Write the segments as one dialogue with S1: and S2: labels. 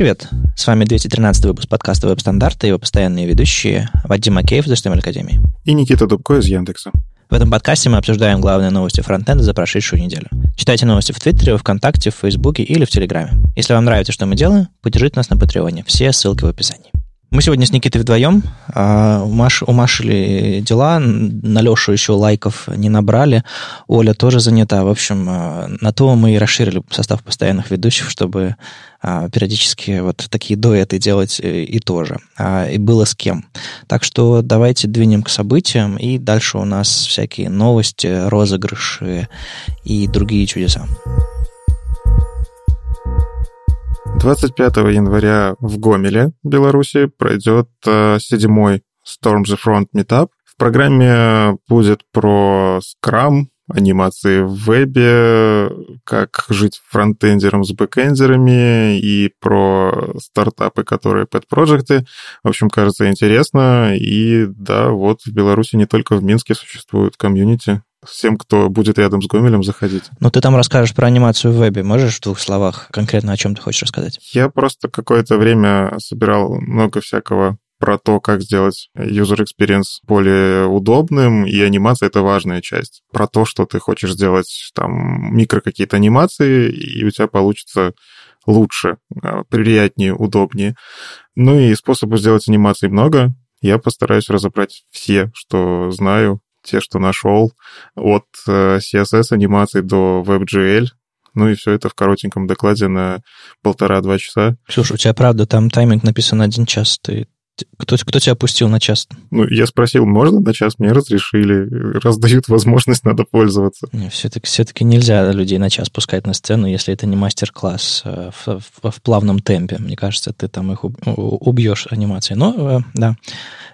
S1: Привет, с вами 213 выпуск подкаста «Веб-стандарты» и его постоянные ведущие Вадим Макеев из HTML Академии.
S2: И Никита Дубко из Яндекса.
S1: В этом подкасте мы обсуждаем главные новости фронтенда за прошедшую неделю. Читайте новости в Твиттере, ВКонтакте, в Фейсбуке или в Телеграме. Если вам нравится, что мы делаем, поддержите нас на Патреоне. Все ссылки в описании. Мы сегодня с Никитой вдвоем. А, у, Маши, у Маши дела, на Лешу еще лайков не набрали. Оля тоже занята. В общем, а, на то мы и расширили состав постоянных ведущих, чтобы а, периодически вот такие дуэты делать э, и тоже. И было с кем. Так что давайте двинем к событиям, и дальше у нас всякие новости, розыгрыши и другие чудеса.
S2: 25 января в Гомеле, Беларуси, пройдет э, седьмой Storm the Front Meetup. В программе будет про Scrum, анимации в вебе, как жить фронтендером с бэкендерами и про стартапы, которые pet-проекты. В общем, кажется интересно. И да, вот в Беларуси не только в Минске существует комьюнити всем, кто будет рядом с Гомелем, заходить.
S1: Ну, ты там расскажешь про анимацию в вебе. Можешь в двух словах конкретно о чем ты хочешь рассказать?
S2: Я просто какое-то время собирал много всякого про то, как сделать user experience более удобным, и анимация — это важная часть. Про то, что ты хочешь сделать там микро какие-то анимации, и у тебя получится лучше, а, приятнее, удобнее. Ну и способов сделать анимации много. Я постараюсь разобрать все, что знаю, те, что нашел, от э, CSS анимации до WebGL, ну и все это в коротеньком докладе на полтора-два часа.
S1: Слушай, у тебя правда там тайминг написан один час. Ты кто, кто тебя опустил на час?
S2: Ну, я спросил, можно на час? Мне разрешили. Раздают возможность, надо пользоваться.
S1: Все-таки, все-таки нельзя людей на час пускать на сцену, если это не мастер-класс э, в, в, в плавном темпе. Мне кажется, ты там их убьешь анимацией. Но, э, да,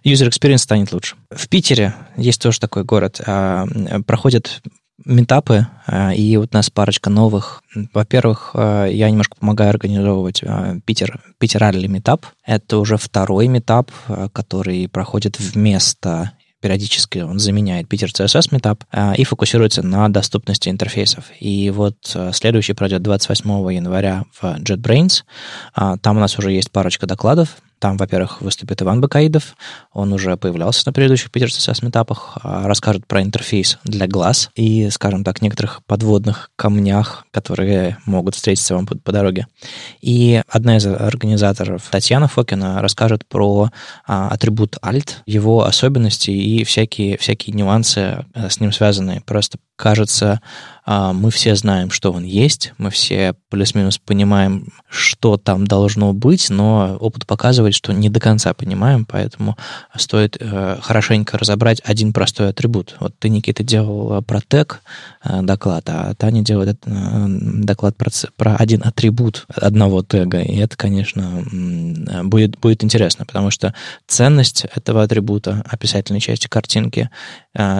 S1: user experience станет лучше. В Питере есть тоже такой город. А, проходят метапы, а, и вот у нас парочка новых. Во-первых, а, я немножко помогаю организовывать а, Питер, Питер Ралли метап. Это уже второй метап, который проходит вместо периодически он заменяет Питер CSS Meetup и фокусируется на доступности интерфейсов. И вот следующий пройдет 28 января в JetBrains. Там у нас уже есть парочка докладов. Там, во-первых, выступит Иван Бакаидов, он уже появлялся на предыдущих Питер CSS метапах, а, расскажет про интерфейс для глаз и, скажем так, некоторых подводных камнях, которые могут встретиться вам по, по дороге. И одна из организаторов, Татьяна Фокина, расскажет про а, атрибут alt, его особенности и всякие, всякие нюансы а, с ним связанные. Просто кажется, мы все знаем, что он есть, мы все плюс-минус понимаем, что там должно быть, но опыт показывает, что не до конца понимаем, поэтому стоит э, хорошенько разобрать один простой атрибут. Вот ты, Никита, делал про тег э, доклад, а Таня делает э, доклад про один атрибут одного тега, и это, конечно, будет, будет интересно, потому что ценность этого атрибута, описательной части картинки,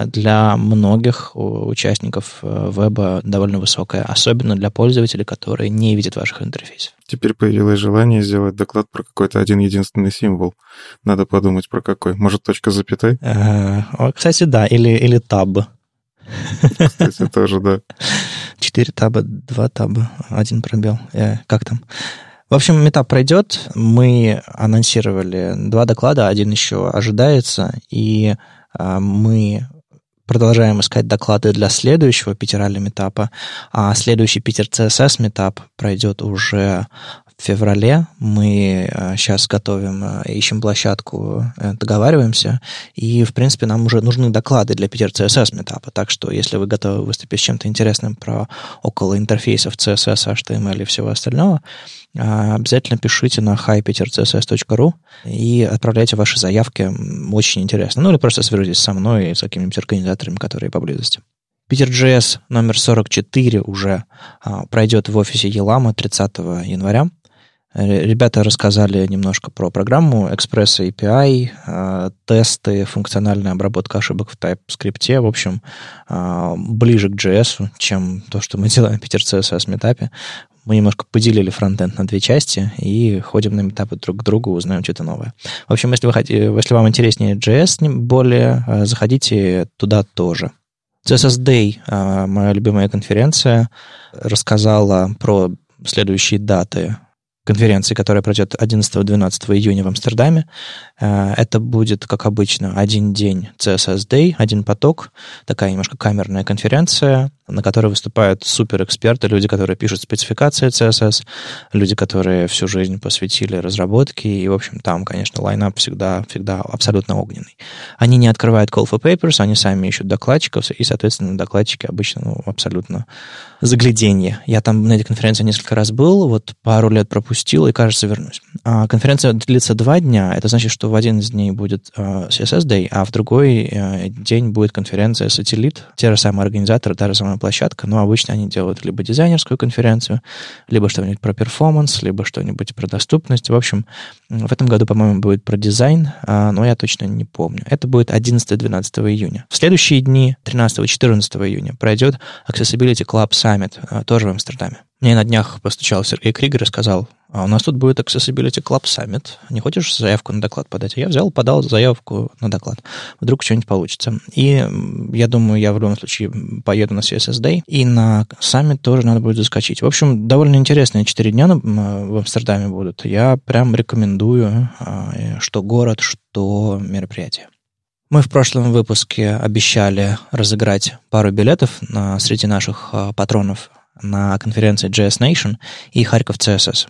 S1: для многих участников участников э, веба довольно высокая, особенно для пользователей, которые не видят ваших интерфейсов.
S2: Теперь появилось желание сделать доклад про какой-то один единственный символ. Надо подумать про какой. Может, точка запятой?
S1: Э, кстати, да, или, или таб.
S2: Кстати, тоже, да.
S1: Четыре таба, два таба, один пробел. Э, как там? В общем, метап пройдет. Мы анонсировали два доклада, один еще ожидается, и мы продолжаем искать доклады для следующего Питерали метапа, а следующий Питер CSS метап пройдет уже феврале. Мы сейчас э, готовим, э, ищем площадку, э, договариваемся, и, в принципе, нам уже нужны доклады для Питер CSS метапа, так что, если вы готовы выступить с чем-то интересным про около интерфейсов CSS, HTML и всего остального, обязательно пишите на hipetercss.ru и отправляйте ваши заявки. Очень интересно. Ну или просто свяжитесь со мной и с какими-нибудь организаторами, которые поблизости. Питер.js номер 44 уже а, пройдет в офисе Елама 30 января. Ребята рассказали немножко про программу Express API, а, тесты, функциональная обработка ошибок в TypeScript. В общем, а, ближе к JS, чем то, что мы делаем в Питер CSS метапе мы немножко поделили фронтенд на две части и ходим на метапы друг к другу, узнаем что-то новое. В общем, если, вы если вам интереснее JS более, э, заходите туда тоже. CSS Day, э, моя любимая конференция, рассказала про следующие даты конференции, которая пройдет 11-12 июня в Амстердаме. Э, это будет, как обычно, один день CSS Day, один поток, такая немножко камерная конференция, на которой выступают суперэксперты, люди, которые пишут спецификации CSS, люди, которые всю жизнь посвятили разработке, и, в общем, там, конечно, лайнап всегда, всегда абсолютно огненный. Они не открывают call for papers, они сами ищут докладчиков, и, соответственно, докладчики обычно ну, абсолютно загляденье. Я там на этой конференции несколько раз был, вот пару лет пропустил, и, кажется, вернусь. А конференция длится два дня, это значит, что в один из дней будет uh, CSS Day, а в другой uh, день будет конференция Сателлит, те же самые организаторы, та же самая площадка, но обычно они делают либо дизайнерскую конференцию, либо что-нибудь про performance, либо что-нибудь про доступность. В общем, в этом году, по-моему, будет про дизайн, э, но я точно не помню. Это будет 11-12 июня. В следующие дни, 13-14 июня, пройдет Accessibility Club Summit, а, тоже в Амстердаме. Мне на днях постучал Сергей Кригер и сказал, а у нас тут будет Accessibility Club Summit. Не хочешь заявку на доклад подать? Я взял, подал заявку на доклад. Вдруг что-нибудь получится. И я думаю, я в любом случае поеду на CSS Day. И на Summit тоже надо будет заскочить. В общем, довольно интересные четыре дня в Амстердаме будут. Я прям рекомендую, а, что город, что мероприятие. Мы в прошлом выпуске обещали разыграть пару билетов на, среди наших а, патронов на конференции JS Nation и Харьков CSS.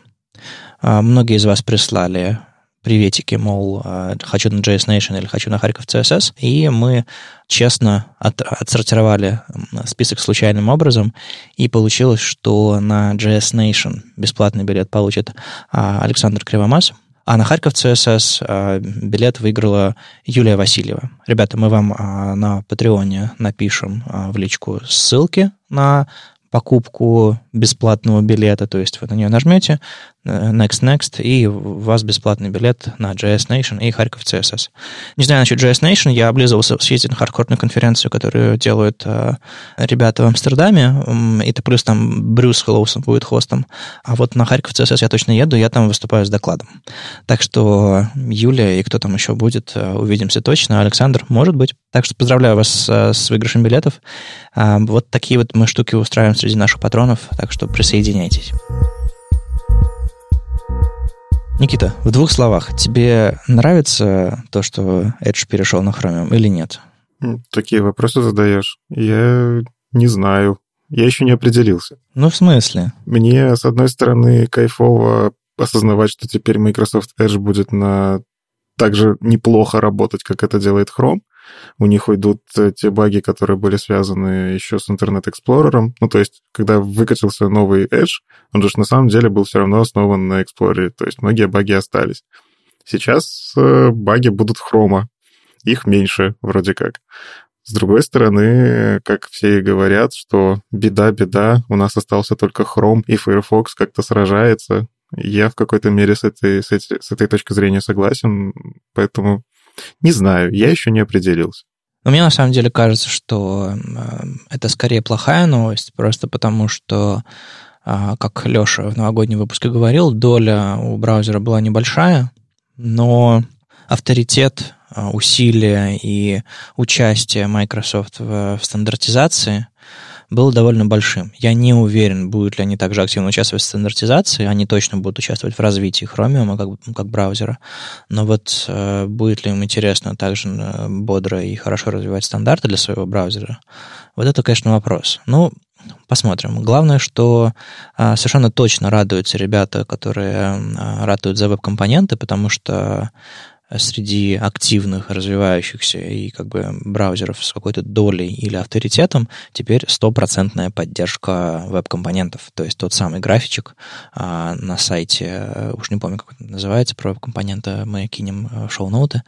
S1: А, многие из вас прислали приветики, мол, а, хочу на JS Nation или хочу на Харьков CSS, и мы честно от, отсортировали список случайным образом, и получилось, что на JS Nation бесплатный билет получит Александр Кривомас – а на Харьков а, билет выиграла Юлия Васильева. Ребята, мы вам а, на Патреоне напишем а, в личку ссылки на покупку бесплатного билета, то есть вы на нее нажмете, Э, next, Next, и у вас бесплатный билет на JS Nation и Харьков CSS. Не знаю насчет JS Nation, я облизывался съездить на хардкорную конференцию, которую делают э, ребята в Амстердаме, и это плюс там Брюс Хэллоусон будет хостом, а вот на Харьков CSS я точно еду, я там выступаю с докладом. Так что Юлия и кто там еще будет, э, увидимся точно. Александр, может быть. Так что поздравляю вас с, с выигрышем билетов. Э, вот такие вот мы штуки устраиваем среди наших патронов, так что присоединяйтесь. Никита, в двух словах, тебе нравится то, что Edge перешел на Chromium или нет?
S2: Такие вопросы задаешь. Я не знаю. Я еще не определился.
S1: Ну, в смысле?
S2: Мне, с одной стороны, кайфово осознавать, что теперь Microsoft Edge будет на так же неплохо работать, как это делает Chrome у них уйдут э, те баги, которые были связаны еще с Internet Explorer. Ну, то есть, когда выкатился новый Edge, он же на самом деле был все равно основан на Explorer, то есть многие баги остались. Сейчас э, баги будут хрома, их меньше вроде как. С другой стороны, как все и говорят, что беда-беда, у нас остался только Chrome, и Firefox как-то сражается. Я в какой-то мере с этой, с, этой, с этой точки зрения согласен, поэтому не знаю, я еще не определился.
S1: Но мне на самом деле кажется, что э, это скорее плохая новость, просто потому что, э, как Леша в новогоднем выпуске говорил, доля у браузера была небольшая, но авторитет, э, усилия и участие Microsoft в, в стандартизации было довольно большим. Я не уверен, будут ли они также активно участвовать в стандартизации. Они точно будут участвовать в развитии Chromium как, как браузера. Но вот э, будет ли им интересно также э, бодро и хорошо развивать стандарты для своего браузера, вот это, конечно, вопрос. Ну, Посмотрим. Главное, что а, совершенно точно радуются ребята, которые а, ратуют за веб-компоненты, потому что среди активных, развивающихся и как бы браузеров с какой-то долей или авторитетом теперь стопроцентная поддержка веб-компонентов. То есть тот самый графичек а, на сайте, уж не помню, как это называется, про веб-компоненты мы кинем в шоу-ноуты,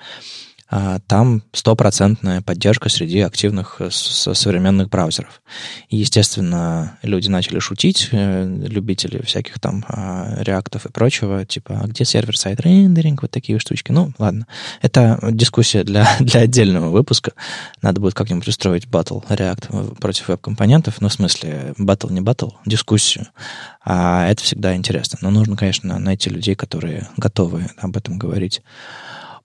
S1: там стопроцентная поддержка среди активных э, современных браузеров. И, естественно, люди начали шутить, э, любители всяких там а, реактов и прочего, типа, а где сервер-сайт рендеринг, вот такие штучки. Ну, ладно. Это дискуссия для, для отдельного выпуска. Надо будет как-нибудь устроить батл React против веб-компонентов, ну, в смысле, батл не батл, дискуссию. А это всегда интересно. Но нужно, конечно, найти людей, которые готовы об этом говорить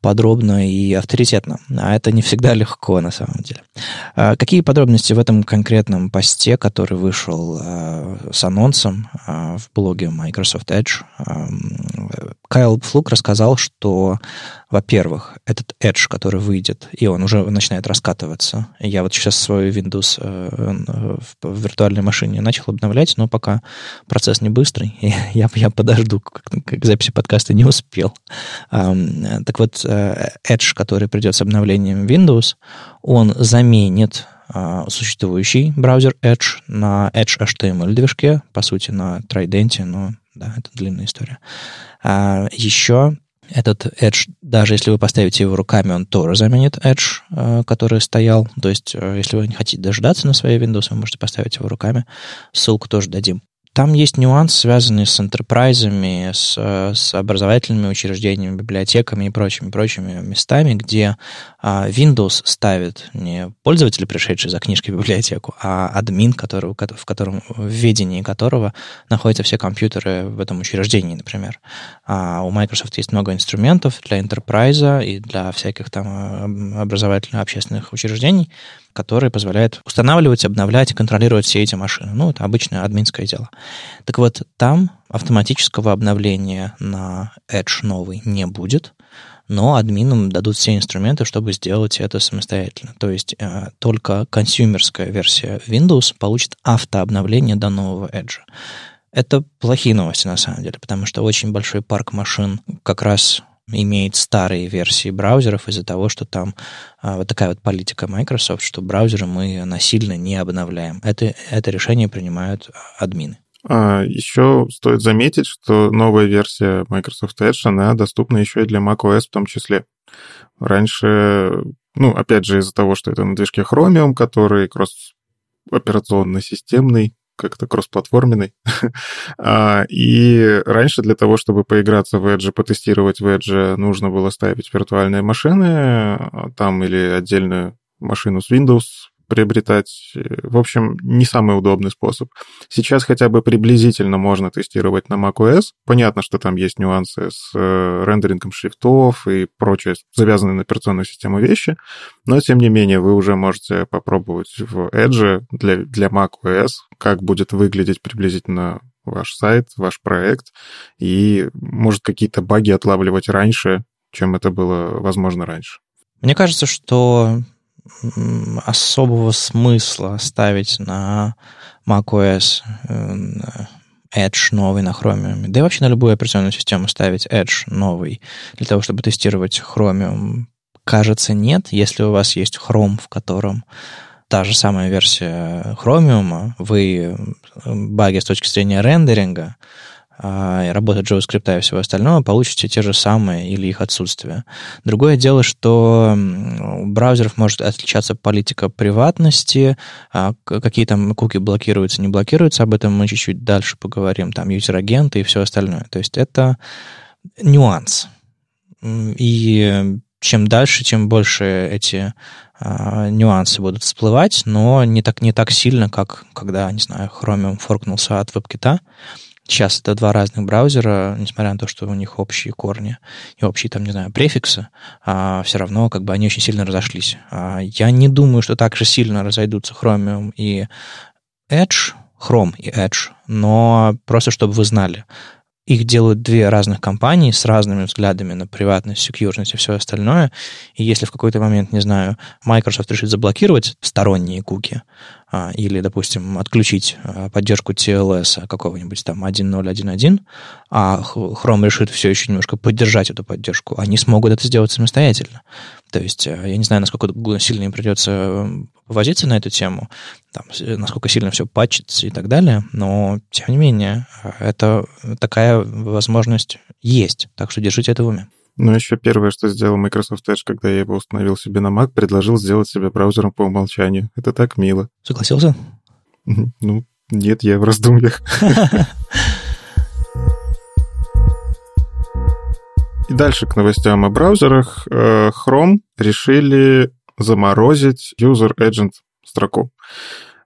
S1: подробно и авторитетно. А это не всегда легко на самом деле. А какие подробности в этом конкретном посте, который вышел а, с анонсом а, в блоге Microsoft Edge, Кайл Флук рассказал, что, во-первых, этот Edge, который выйдет, и он уже начинает раскатываться. Я вот сейчас свой Windows э, в виртуальной машине начал обновлять, но пока процесс не быстрый, я, я подожду, как, записи подкаста не успел. Так вот, э, Edge, который придет с обновлением Windows, он заменит а, существующий браузер Edge на Edge HTML движке, по сути, на Trident, но да, это длинная история. А еще этот Edge, даже если вы поставите его руками, он тоже заменит Edge, а, который стоял. То есть, э, если вы не хотите дождаться на своей Windows, вы можете поставить его руками. Ссылку тоже дадим. Там есть нюанс, связанный с enterprise, с, с образовательными учреждениями, библиотеками и прочими, прочими местами, где а, Windows ставит не пользователя, пришедший за книжкой в библиотеку, а админ, который, в котором в ведении которого находятся все компьютеры в этом учреждении, например. А у Microsoft есть много инструментов для enterprise и для всяких там образовательно-общественных учреждений, которые позволяют устанавливать, обновлять и контролировать все эти машины. Ну, это обычное админское дело. Так вот, там автоматического обновления на Edge новый не будет, но админам дадут все инструменты, чтобы сделать это самостоятельно. То есть э, только консюмерская версия Windows получит автообновление до нового Edge. Это плохие новости на самом деле, потому что очень большой парк машин как раз имеет старые версии браузеров из-за того, что там а, вот такая вот политика Microsoft, что браузеры мы насильно не обновляем. Это, это решение принимают админы.
S2: А еще стоит заметить, что новая версия Microsoft Edge, она доступна еще и для macOS в том числе. Раньше, ну, опять же, из-за того, что это на движке Chromium, который кросс-операционно-системный, как-то кроссплатформенный. А, и раньше для того, чтобы поиграться в Edge, потестировать в Edge, нужно было ставить виртуальные машины, а, там или отдельную машину с Windows приобретать. В общем, не самый удобный способ. Сейчас хотя бы приблизительно можно тестировать на macOS. Понятно, что там есть нюансы с э, рендерингом шрифтов и прочее, завязанные на операционную систему вещи, но, тем не менее, вы уже можете попробовать в Edge для, для macOS, как будет выглядеть приблизительно ваш сайт, ваш проект, и может какие-то баги отлавливать раньше, чем это было возможно раньше.
S1: Мне кажется, что особого смысла ставить на macOS э, Edge новый на Chromium. Да и вообще на любую операционную систему ставить Edge новый для того, чтобы тестировать Chromium. Кажется, нет. Если у вас есть Chrome, в котором та же самая версия Chromium, вы э, баги с точки зрения рендеринга а, работы JavaScript и всего остального, получите те же самые или их отсутствие. Другое дело, что у браузеров может отличаться политика приватности, а, какие там куки блокируются, не блокируются, об этом мы чуть-чуть дальше поговорим, там юзер-агенты и все остальное. То есть это нюанс. И чем дальше, тем больше эти а, нюансы будут всплывать, но не так, не так сильно, как когда, не знаю, Chromium форкнулся от WebKit, Сейчас это два разных браузера, несмотря на то, что у них общие корни и общие, там, не знаю, префиксы, а все равно как бы они очень сильно разошлись. А я не думаю, что так же сильно разойдутся Chromium и Edge, Chrome и Edge, но просто чтобы вы знали, их делают две разных компании с разными взглядами на приватность, security и все остальное. И если в какой-то момент, не знаю, Microsoft решит заблокировать сторонние куки, а, или, допустим, отключить а, поддержку TLS какого-нибудь там 1.0.1.1, а Chrome решит все еще немножко поддержать эту поддержку, они смогут это сделать самостоятельно. То есть э, я не знаю, насколько сильно им придется э, повозиться на эту тему, там, насколько сильно все патчится и так далее, но, тем не менее, э, это такая возможность есть, так что держите это в уме.
S2: Ну, еще первое, что сделал Microsoft Edge, когда я его установил себе на Mac, предложил сделать себя браузером по умолчанию. Это так мило.
S1: Согласился?
S2: Ну, нет, я в раздумьях. И дальше к новостям о браузерах. Э, Chrome решили заморозить User Agent строку.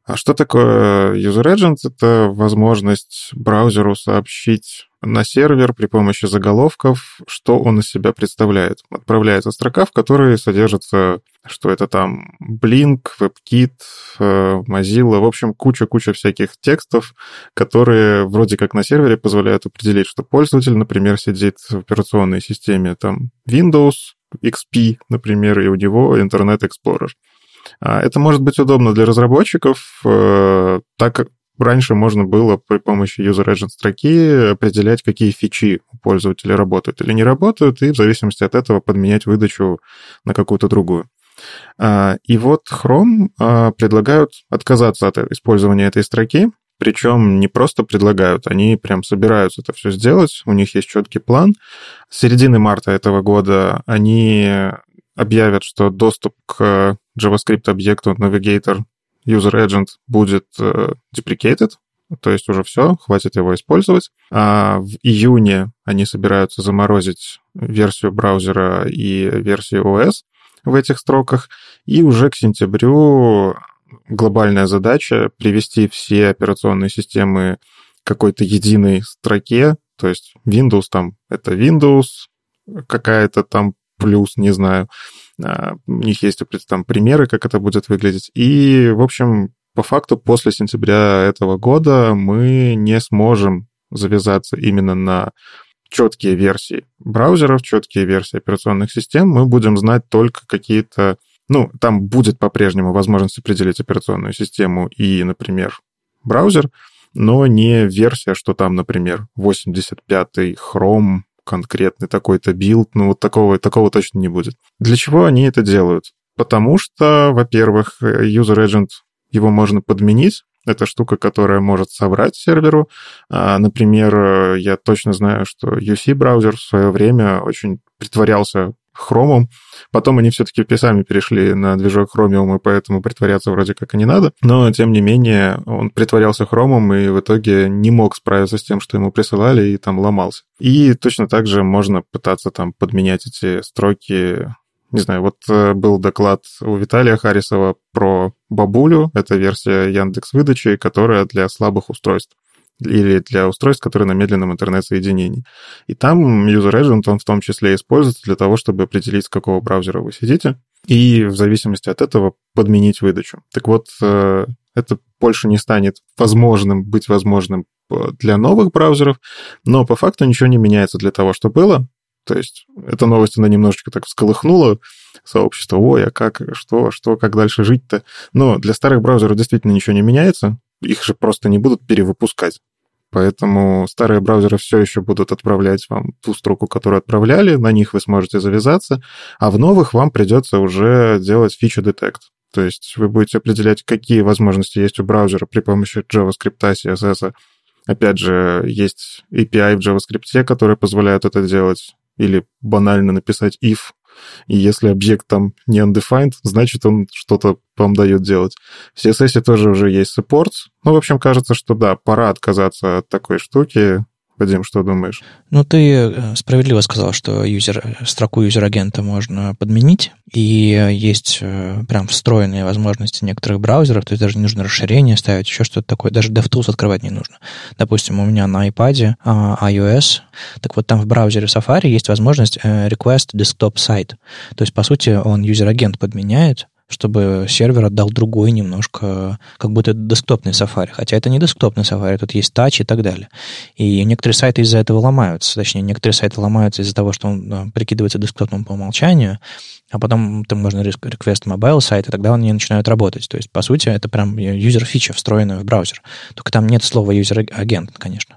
S2: А что такое User Agent? Это возможность браузеру сообщить на сервер при помощи заголовков, что он из себя представляет. Отправляется строка, в которой содержится, что это там Blink, WebKit, э, Mozilla, в общем, куча-куча всяких текстов, которые вроде как на сервере позволяют определить, что пользователь, например, сидит в операционной системе там Windows, XP, например, и у него Internet Explorer. А, это может быть удобно для разработчиков, э, так как раньше можно было при помощи user agent строки определять, какие фичи у пользователя работают или не работают, и в зависимости от этого подменять выдачу на какую-то другую. А, и вот Chrome а, предлагают отказаться от использования этой строки, причем не просто предлагают, они прям собираются это все сделать, у них есть четкий план. С середины марта этого года они объявят, что доступ к JavaScript объекту Navigator User Agent будет э, deprecated, то есть уже все, хватит его использовать. А в июне они собираются заморозить версию браузера и версию OS в этих строках, и уже к сентябрю глобальная задача привести все операционные системы к какой-то единой строке, то есть Windows там это Windows, какая-то там плюс, не знаю. А, у них есть там примеры, как это будет выглядеть. И, в общем, по факту после сентября этого года мы не сможем завязаться именно на четкие версии браузеров, четкие версии операционных систем. Мы будем знать только какие-то... Ну, там будет по-прежнему возможность определить операционную систему и, например, браузер, но не версия, что там, например, 85-й Chrome конкретный такой-то билд, ну вот такого, такого точно не будет. Для чего они это делают? Потому что, во-первых, user agent, его можно подменить, это штука, которая может соврать серверу. А, например, я точно знаю, что UC-браузер в свое время очень притворялся Chrome. Потом они все-таки сами перешли на движок Chromium, и поэтому притворяться вроде как и не надо. Но, тем не менее, он притворялся Chrome и в итоге не мог справиться с тем, что ему присылали, и там ломался. И точно так же можно пытаться там подменять эти строки не знаю, вот э, был доклад у Виталия Харисова про бабулю, это версия Яндекс выдачи, которая для слабых устройств или для устройств, которые на медленном интернет-соединении. И там User Agent, он в том числе используется для того, чтобы определить, с какого браузера вы сидите, и в зависимости от этого подменить выдачу. Так вот, э, это больше не станет возможным, быть возможным э, для новых браузеров, но по факту ничего не меняется для того, что было. То есть эта новость, она немножечко так всколыхнула сообщество. Ой, а как, что, что, как дальше жить-то? Но для старых браузеров действительно ничего не меняется. Их же просто не будут перевыпускать. Поэтому старые браузеры все еще будут отправлять вам ту строку, которую отправляли, на них вы сможете завязаться, а в новых вам придется уже делать фичу детект. То есть вы будете определять, какие возможности есть у браузера при помощи JavaScript, CSS. Опять же, есть API в JavaScript, которые позволяют это делать. Или банально написать if и если объект там не undefined, значит, он что-то вам дает делать. В CSS тоже уже есть supports. Ну, в общем, кажется, что да, пора отказаться от такой штуки. Вадим, что думаешь?
S1: Ну, ты э, справедливо сказал, что юзер, строку юзер-агента можно подменить, и есть э, прям встроенные возможности некоторых браузеров, то есть даже не нужно расширение ставить, еще что-то такое, даже DevTools открывать не нужно. Допустим, у меня на iPad а, iOS, так вот там в браузере Safari есть возможность э, request desktop site, то есть, по сути, он user agent подменяет, чтобы сервер отдал другой немножко, как будто это десктопный Safari. Хотя это не десктопный Safari, тут есть тач и так далее. И некоторые сайты из-за этого ломаются. Точнее, некоторые сайты ломаются из-за того, что он прикидывается десктопным по умолчанию, а потом там можно request mobile site, и тогда они начинают работать. То есть, по сути, это прям user фича, встроенная в браузер. Только там нет слова user агент, конечно.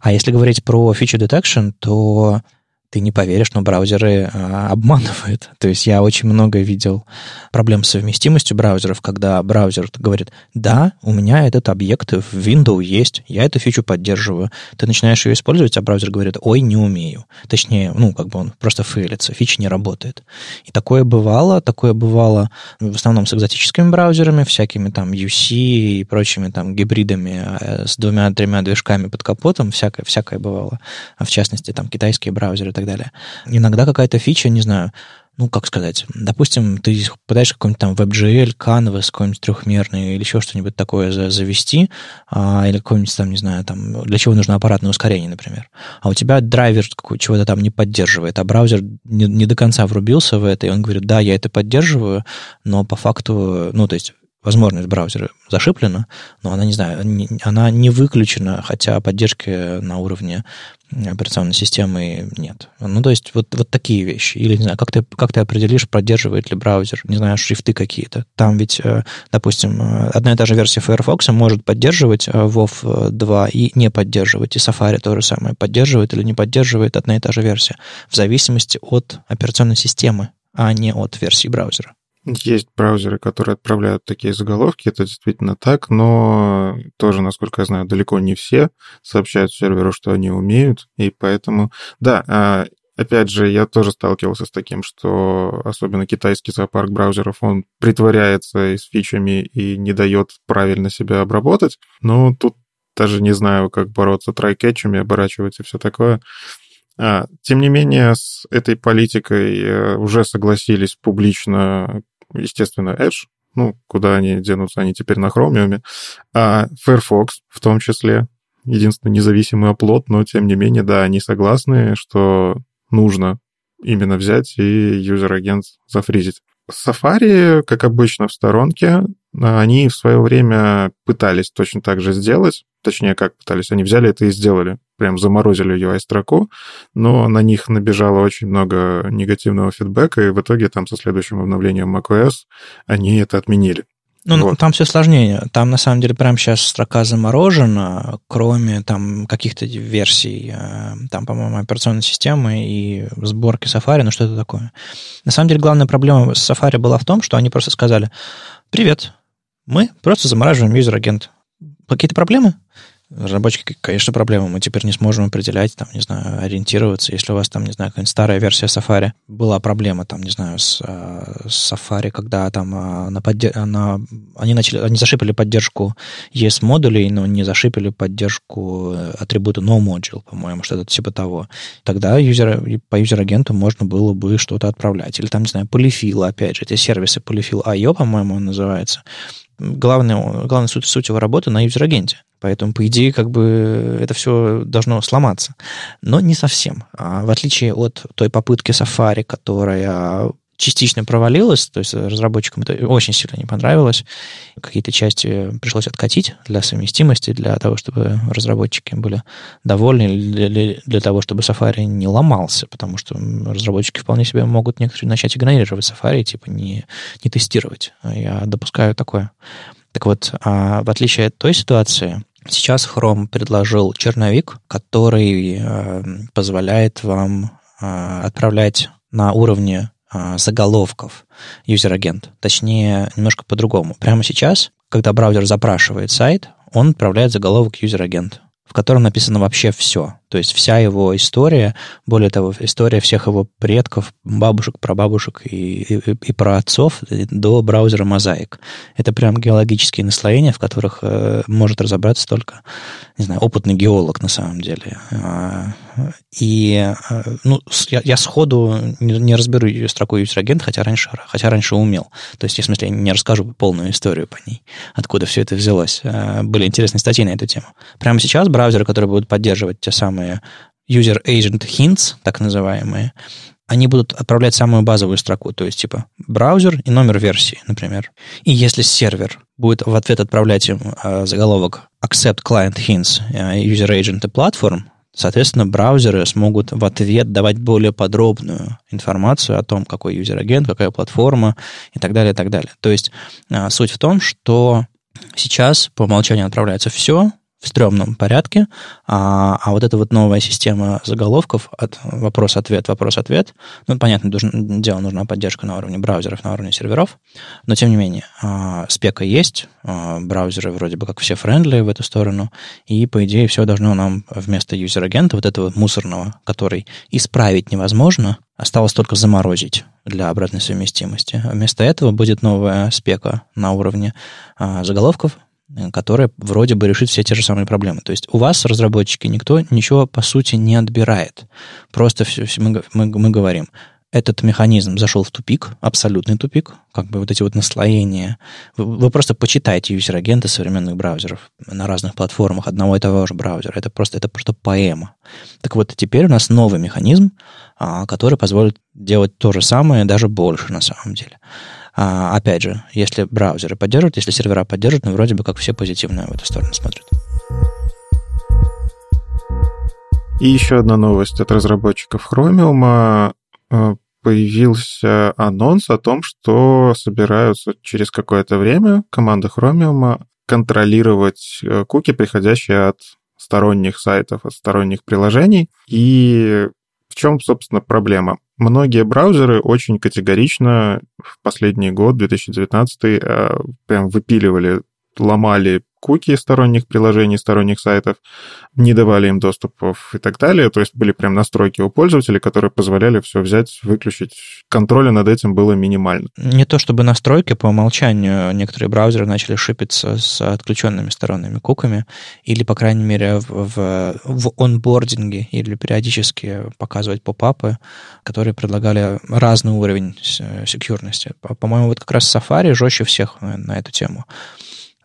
S1: А если говорить про feature detection, то ты не поверишь, но браузеры а, обманывают. То есть я очень много видел проблем с совместимостью браузеров, когда браузер говорит, да, у меня этот объект в Windows есть, я эту фичу поддерживаю. Ты начинаешь ее использовать, а браузер говорит, ой, не умею. Точнее, ну, как бы он просто фейлится, фича не работает. И такое бывало, такое бывало в основном с экзотическими браузерами, всякими там UC и прочими там гибридами а, с двумя-тремя движками под капотом, всякое, всякое бывало. А в частности, там китайские браузеры так далее. Иногда какая-то фича, не знаю, ну, как сказать, допустим, ты пытаешься какой-нибудь там WebGL, Canvas, какой-нибудь трехмерный или еще что-нибудь такое завести, а, или какой-нибудь там, не знаю, там, для чего нужно аппаратное ускорение, например. А у тебя драйвер чего-то там не поддерживает, а браузер не, не до конца врубился в это, и он говорит, да, я это поддерживаю, но по факту, ну, то есть возможность браузера зашиплена, но она, не знаю, не, она не выключена, хотя поддержки на уровне операционной системы нет. Ну, то есть вот, вот такие вещи. Или, не знаю, как ты, как ты определишь, поддерживает ли браузер, не знаю, шрифты какие-то. Там ведь, э, допустим, э, одна и та же версия Firefox может поддерживать WoW э, 2 и не поддерживать. И Safari то же самое. Поддерживает или не поддерживает одна и та же версия. В зависимости от операционной системы, а не от версии браузера.
S2: Есть браузеры, которые отправляют такие заголовки, это действительно так, но тоже, насколько я знаю, далеко не все сообщают серверу, что они умеют, и поэтому, да, а, Опять же, я тоже сталкивался с таким, что особенно китайский зоопарк браузеров, он притворяется с фичами и не дает правильно себя обработать. Но тут даже не знаю, как бороться трайкетчами, оборачивать и все такое. А, тем не менее, с этой политикой э, уже согласились публично естественно, Edge, ну, куда они денутся, они теперь на Chromium, а Firefox в том числе, единственный независимый оплот, но тем не менее, да, они согласны, что нужно именно взять и юзер-агент зафризить. Safari, как обычно, в сторонке. Они в свое время пытались точно так же сделать. Точнее, как пытались, они взяли это и сделали. Прям заморозили UI-строку, но на них набежало очень много негативного фидбэка, и в итоге там со следующим обновлением macOS они это отменили.
S1: Ну, вот. там все сложнее. Там, на самом деле, прямо сейчас строка заморожена, кроме там каких-то версий, э, там, по-моему, операционной системы и сборки Safari, ну, что-то такое. На самом деле, главная проблема с Safari была в том, что они просто сказали, привет, мы просто замораживаем юзер-агент. Какие-то проблемы? Разработчики, конечно, проблема. Мы теперь не сможем определять, там, не знаю, ориентироваться. Если у вас там, не знаю, какая-нибудь старая версия Safari, была проблема, там, не знаю, с, а, с Safari, когда там а, на подде... на... они начали, они зашипали поддержку ES-модулей, но не зашипали поддержку э, атрибута NoModule, по-моему, что-то типа того. Тогда юзер, по юзер-агенту можно было бы что-то отправлять. Или там, не знаю, полифил, опять же, эти сервисы полифил IO, по-моему, он называется. Главная, главная суть, суть его работы на юзер-агенте. Поэтому, по идее, как бы это все должно сломаться. Но не совсем. А в отличие от той попытки Safari, которая частично провалилась, то есть разработчикам это очень сильно не понравилось. Какие-то части пришлось откатить для совместимости, для того, чтобы разработчики были довольны, для, для того, чтобы Safari не ломался, потому что разработчики вполне себе могут некоторые начать игнорировать Safari, типа не, не тестировать. Я допускаю такое. Так вот, а в отличие от той ситуации, Сейчас Chrome предложил черновик, который э, позволяет вам э, отправлять на уровне заголовков user agent. Точнее, немножко по-другому. Прямо сейчас, когда браузер запрашивает сайт, он отправляет заголовок user agent, в котором написано вообще все. То есть вся его история, более того, история всех его предков, бабушек, прабабушек и, и, и про отцов до браузера Mosaic. Это прям геологические наслоения, в которых э, может разобраться только, не знаю, опытный геолог на самом деле. А, и э, ну, я, я сходу не, не разберу строку user agent, хотя раньше, хотя раньше умел. То есть, в смысле, не расскажу полную историю по ней, откуда все это взялось. Э, были интересные статьи на эту тему. Прямо сейчас браузеры, которые будут поддерживать те самые самые user agent hints, так называемые, они будут отправлять самую базовую строку, то есть типа браузер и номер версии, например. И если сервер будет в ответ отправлять им э, заголовок accept client hints э, user agent и platform, соответственно, браузеры смогут в ответ давать более подробную информацию о том, какой user agent, какая платформа и так далее, и так далее. То есть э, суть в том, что сейчас по умолчанию отправляется все, в стрёмном порядке, а, а вот эта вот новая система заголовков от вопрос-ответ, вопрос-ответ, ну, понятно, должен, дело нужна поддержка на уровне браузеров, на уровне серверов, но тем не менее, а, спека есть, а, браузеры вроде бы как все friendly в эту сторону, и, по идее, все должно нам вместо user agent'а, вот этого мусорного, который исправить невозможно, осталось только заморозить для обратной совместимости. Вместо этого будет новая спека на уровне а, заголовков, которая вроде бы решит все те же самые проблемы. То есть у вас, разработчики, никто ничего, по сути, не отбирает. Просто все, все мы, мы, мы говорим, этот механизм зашел в тупик, абсолютный тупик, как бы вот эти вот наслоения. Вы, вы просто почитайте юзер-агенты современных браузеров на разных платформах одного и того же браузера. Это просто, это просто поэма. Так вот, теперь у нас новый механизм, а, который позволит делать то же самое, даже больше на самом деле. А, опять же, если браузеры поддерживают, если сервера поддерживают, ну, вроде бы как все позитивно в эту сторону смотрят.
S2: И еще одна новость от разработчиков Chromium. Э, появился анонс о том, что собираются через какое-то время команда Chromium контролировать э, куки, приходящие от сторонних сайтов, от сторонних приложений. И в чем, собственно, проблема? Многие браузеры очень категорично в последний год, 2019, э, прям выпиливали ломали куки сторонних приложений, сторонних сайтов, не давали им доступов и так далее. То есть были прям настройки у пользователей, которые позволяли все взять, выключить. Контроля над этим было минимально.
S1: Не то чтобы настройки, по умолчанию некоторые браузеры начали шипиться с отключенными сторонними куками, или, по крайней мере, в, в, в онбординге, или периодически показывать попапы, которые предлагали разный уровень секьюрности. По-моему, вот как раз Safari жестче всех на эту тему.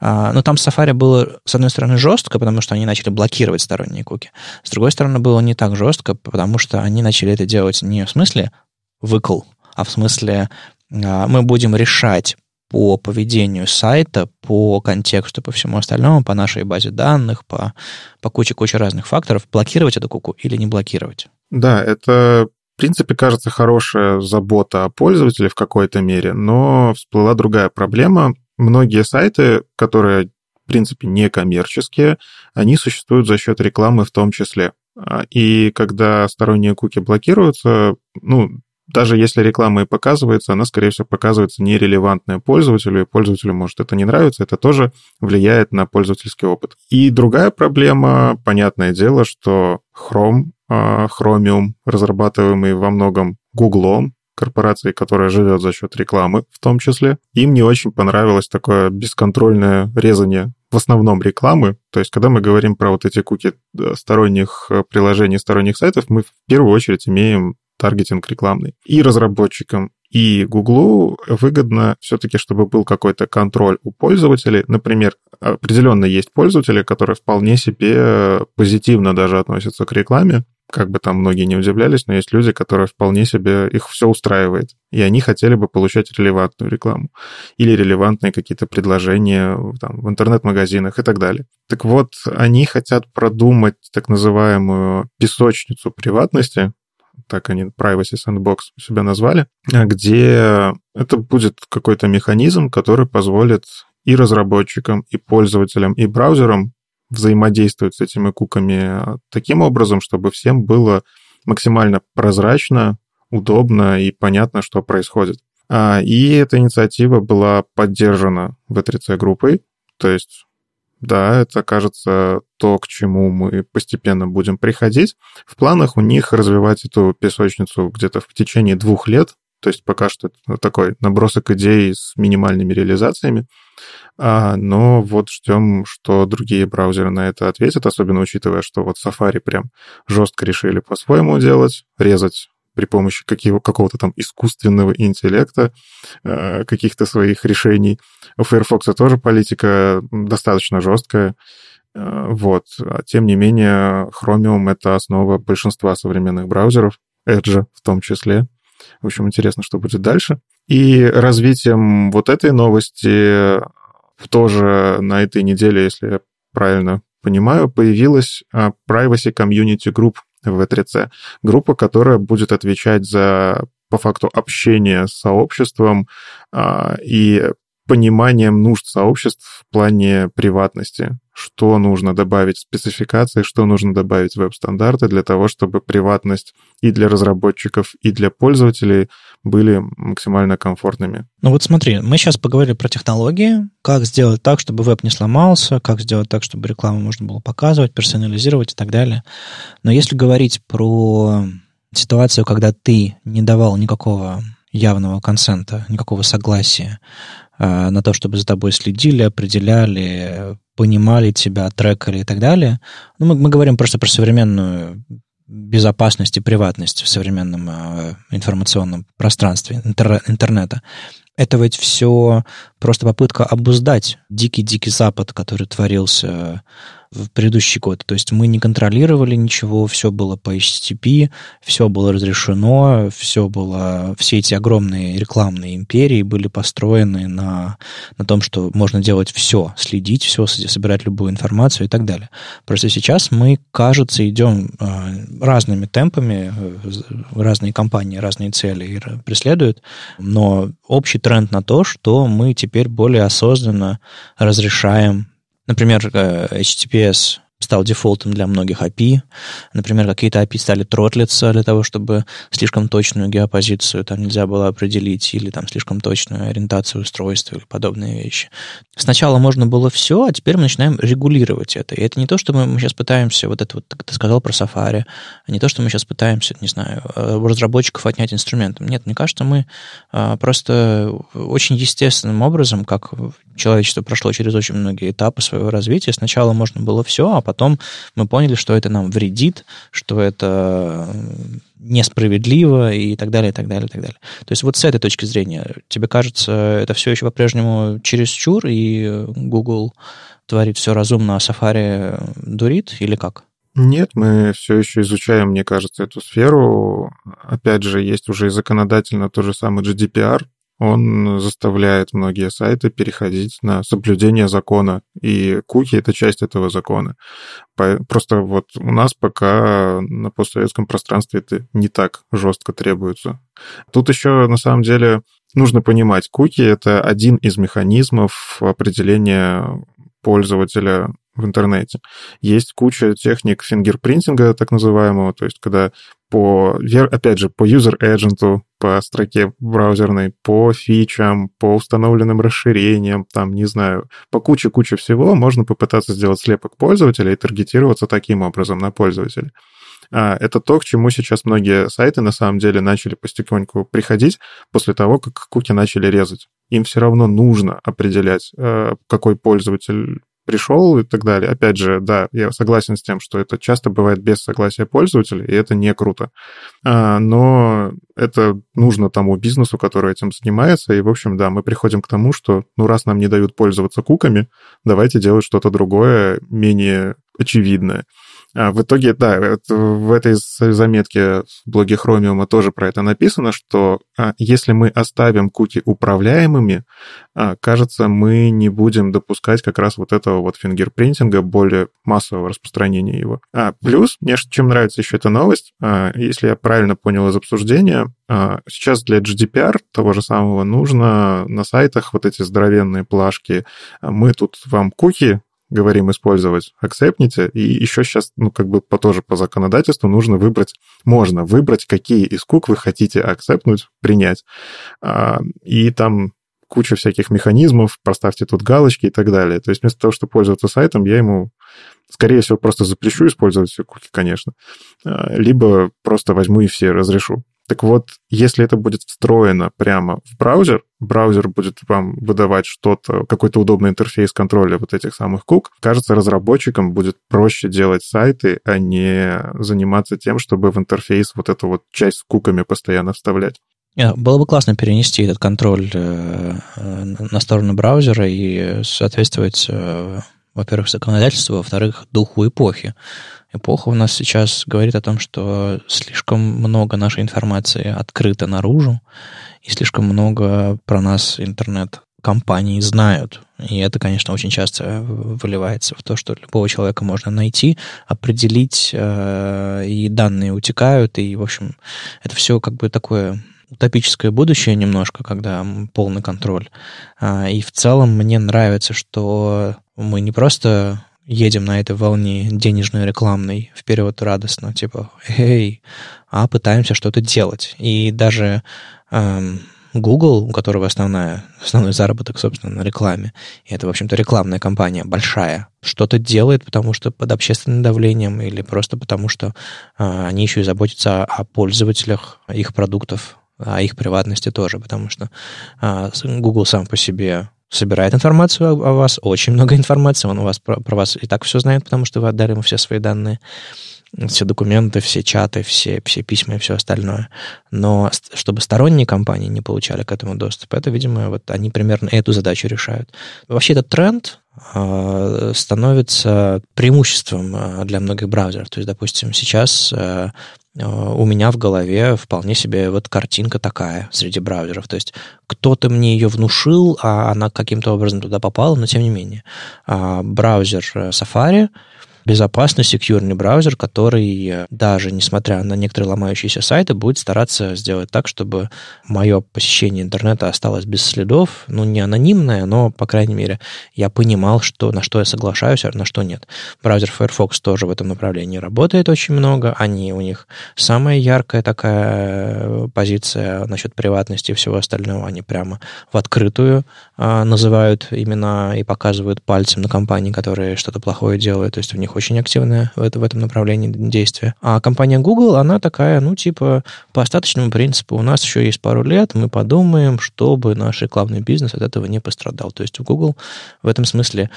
S1: А, но там Safari было, с одной стороны, жестко, потому что они начали блокировать сторонние куки. С другой стороны, было не так жестко, потому что они начали это делать не в смысле выкл, а в смысле а, мы будем решать по поведению сайта, по контексту, по всему остальному, по нашей базе данных, по, по куче-куче разных факторов, блокировать эту куку или не блокировать.
S2: Да, это в принципе, кажется, хорошая забота о пользователе в какой-то мере, но всплыла другая проблема многие сайты, которые, в принципе, не коммерческие, они существуют за счет рекламы в том числе. А, и когда сторонние куки блокируются, ну, даже если реклама и показывается, она, скорее всего, показывается нерелевантная пользователю, и пользователю может это не нравится, это тоже влияет на пользовательский опыт. И другая проблема, понятное дело, что Chrome, а, Chromium, разрабатываемый во многом Гуглом, корпорации, которая живет за счет рекламы в том числе. Им не очень понравилось такое бесконтрольное резание в основном рекламы. То есть, когда мы говорим про вот эти куки сторонних э, приложений, сторонних сайтов, мы в первую очередь имеем таргетинг рекламный. И разработчикам, и Гуглу выгодно все-таки, чтобы был какой-то контроль у пользователей. Например, определенно есть пользователи, которые вполне себе позитивно даже относятся к рекламе, как бы там многие не удивлялись, но есть люди, которые вполне себе, их все устраивает. И они хотели бы получать релевантную рекламу. Или релевантные какие-то предложения там, в интернет-магазинах и так далее. Так вот, они хотят продумать так называемую песочницу приватности, так они Privacy Sandbox себя назвали, где это будет какой-то механизм, который позволит и разработчикам, и пользователям, и браузерам взаимодействовать с этими куками таким образом, чтобы всем было максимально прозрачно, удобно и понятно, что происходит. А, и эта инициатива была поддержана в 3 группой, то есть да, это, кажется, то, к чему мы постепенно будем приходить. В планах у них развивать эту песочницу где-то в течение двух лет, то есть пока что это такой набросок идей с минимальными реализациями. А, но вот ждем, что другие браузеры на это ответят, особенно учитывая, что вот Safari прям жестко решили по-своему делать, резать при помощи какого- какого-то там искусственного интеллекта, э, каких-то своих решений. У Firefox тоже политика достаточно жесткая. Э, вот. А тем не менее, Chromium — это основа большинства современных браузеров, Edge в том числе. В общем, интересно, что будет дальше. И развитием вот этой новости тоже на этой неделе, если я правильно понимаю, появилась а, Privacy Community Group в V3C. Группа, которая будет отвечать за, по факту, общение с сообществом а, и пониманием нужд сообществ в плане приватности что нужно добавить в спецификации, что нужно добавить в веб-стандарты для того, чтобы приватность и для разработчиков, и для пользователей были максимально комфортными.
S1: Ну вот смотри, мы сейчас поговорили про технологии, как сделать так, чтобы веб не сломался, как сделать так, чтобы рекламу можно было показывать, персонализировать и так далее. Но если говорить про ситуацию, когда ты не давал никакого явного консента, никакого согласия э, на то, чтобы за тобой следили, определяли, понимали тебя, трекали и так далее. Ну, мы, мы говорим просто про современную безопасность и приватность в современном э, информационном пространстве интернета. Это ведь все просто попытка обуздать дикий-дикий Запад, который творился в предыдущий год. То есть мы не контролировали ничего, все было по HTTP, все было разрешено, все было, все эти огромные рекламные империи были построены на, на том, что можно делать все, следить все, собирать любую информацию и так далее. Просто сейчас мы, кажется, идем э, разными темпами, э, разные компании разные цели преследуют, но общий тренд на то, что мы теперь более осознанно разрешаем Например, э, HTTPS стал дефолтом для многих API. Например, какие-то API стали тротлиться для того, чтобы слишком точную геопозицию там нельзя было определить, или там слишком точную ориентацию устройства или подобные вещи. Сначала можно было все, а теперь мы начинаем регулировать это. И это не то, что мы, мы сейчас пытаемся, вот это вот, ты сказал про Safari, не то, что мы сейчас пытаемся, не знаю, э, у разработчиков отнять инструментом. Нет, мне кажется, мы а, просто очень естественным образом, как человечество прошло через очень многие этапы своего развития, сначала можно было все, а потом мы поняли, что это нам вредит, что это несправедливо и так далее, и так далее, и так далее. То есть вот с этой точки зрения, тебе кажется, это все еще по-прежнему чересчур, и Google творит все разумно, а Safari дурит, или как?
S2: Нет, мы все еще изучаем, мне кажется, эту сферу. Опять же, есть уже и законодательно тот же самый GDPR, он заставляет многие сайты переходить на соблюдение закона, и куки — это часть этого закона. Просто вот у нас пока на постсоветском пространстве это не так жестко требуется. Тут еще, на самом деле, нужно понимать, куки — это один из механизмов определения пользователя в интернете. Есть куча техник фингерпринтинга, так называемого, то есть когда по, опять же, по user agent, по строке браузерной, по фичам, по установленным расширениям, там, не знаю, по куче-куче всего можно попытаться сделать слепок пользователя и таргетироваться таким образом на пользователя. А, это то, к чему сейчас многие сайты на самом деле начали постепеньку приходить после того, как куки начали резать. Им все равно нужно определять, э, какой пользователь пришел и так далее. Опять же, да, я согласен с тем, что это часто бывает без согласия пользователя, и это не круто. А, но это нужно тому бизнесу, который этим занимается, и, в общем, да, мы приходим к тому, что, ну, раз нам не дают пользоваться куками, давайте делать что-то другое, менее очевидное. А в итоге, да, в этой заметке в блоге Chromium тоже про это написано, что а, если мы оставим куки управляемыми, а, кажется, мы не будем допускать как раз вот этого вот фингерпринтинга, более массового распространения его. А, плюс, мне чем нравится еще эта новость, если я правильно понял из обсуждения, сейчас для GDPR того же самого нужно на сайтах вот эти здоровенные плашки. Мы тут вам куки говорим использовать, акцепните. И еще сейчас, ну, как бы по, тоже по законодательству нужно выбрать, можно выбрать, какие из кук вы хотите акцептнуть, принять. А, и там куча всяких механизмов, проставьте тут галочки и так далее. То есть вместо того, чтобы пользоваться сайтом, я ему, скорее всего, просто запрещу использовать все куки, конечно, а, либо просто возьму и все разрешу. Так вот, если это будет встроено прямо в браузер, браузер будет вам выдавать что-то, какой-то удобный интерфейс контроля вот этих самых кук, кажется, разработчикам будет проще делать сайты, а не заниматься тем, чтобы в интерфейс вот эту вот часть с куками постоянно вставлять.
S1: Было бы классно перенести этот контроль э, э, на сторону браузера и соответствовать, э, во-первых, законодательству, во-вторых, духу эпохи эпоха у нас сейчас говорит о том, что слишком много нашей информации открыто наружу, и слишком много про нас интернет компании знают. И это, конечно, очень часто выливается в то, что любого человека можно найти, определить, э, и данные утекают, и, в общем, это все как бы такое утопическое будущее немножко, когда полный контроль. А, и в целом мне нравится, что мы не просто едем на этой волне денежной рекламной вперед радостно, типа, эй, а пытаемся что-то делать. И даже эм, Google, у которого основная, основной заработок, собственно, на рекламе, и это, в общем-то, рекламная компания большая, что-то делает, потому что под общественным давлением или просто потому, что э, они еще и заботятся о пользователях их продуктов, о их приватности тоже, потому что э, Google сам по себе собирает информацию о, вас, очень много информации, он у вас про, про вас и так все знает, потому что вы отдали ему все свои данные все документы, все чаты, все, все письма и все остальное. Но чтобы сторонние компании не получали к этому доступ, это, видимо, вот они примерно эту задачу решают. Вообще этот тренд становится преимуществом э, для многих браузеров. То есть, допустим, сейчас э, у меня в голове вполне себе вот картинка такая среди браузеров. То есть кто-то мне ее внушил, а она каким-то образом туда попала, но тем не менее. А браузер Safari — безопасный, секьюрный браузер, который э, даже несмотря на некоторые ломающиеся сайты, будет стараться сделать так, чтобы мое посещение интернета осталось без следов, ну, не анонимное, но, по крайней мере, я понимал, что, на что я соглашаюсь, а на что нет. Браузер Firefox тоже в этом направлении работает очень много, они, у них самая яркая такая э, позиция насчет приватности и всего остального, они прямо в открытую называют имена и показывают пальцем на компании, которые что-то плохое делают, то есть у них очень активное в, это, в этом направлении действие. А компания Google, она такая, ну, типа, по остаточному принципу, у нас еще есть пару лет, мы подумаем, чтобы наш рекламный бизнес от этого не пострадал. То есть у Google в этом смысле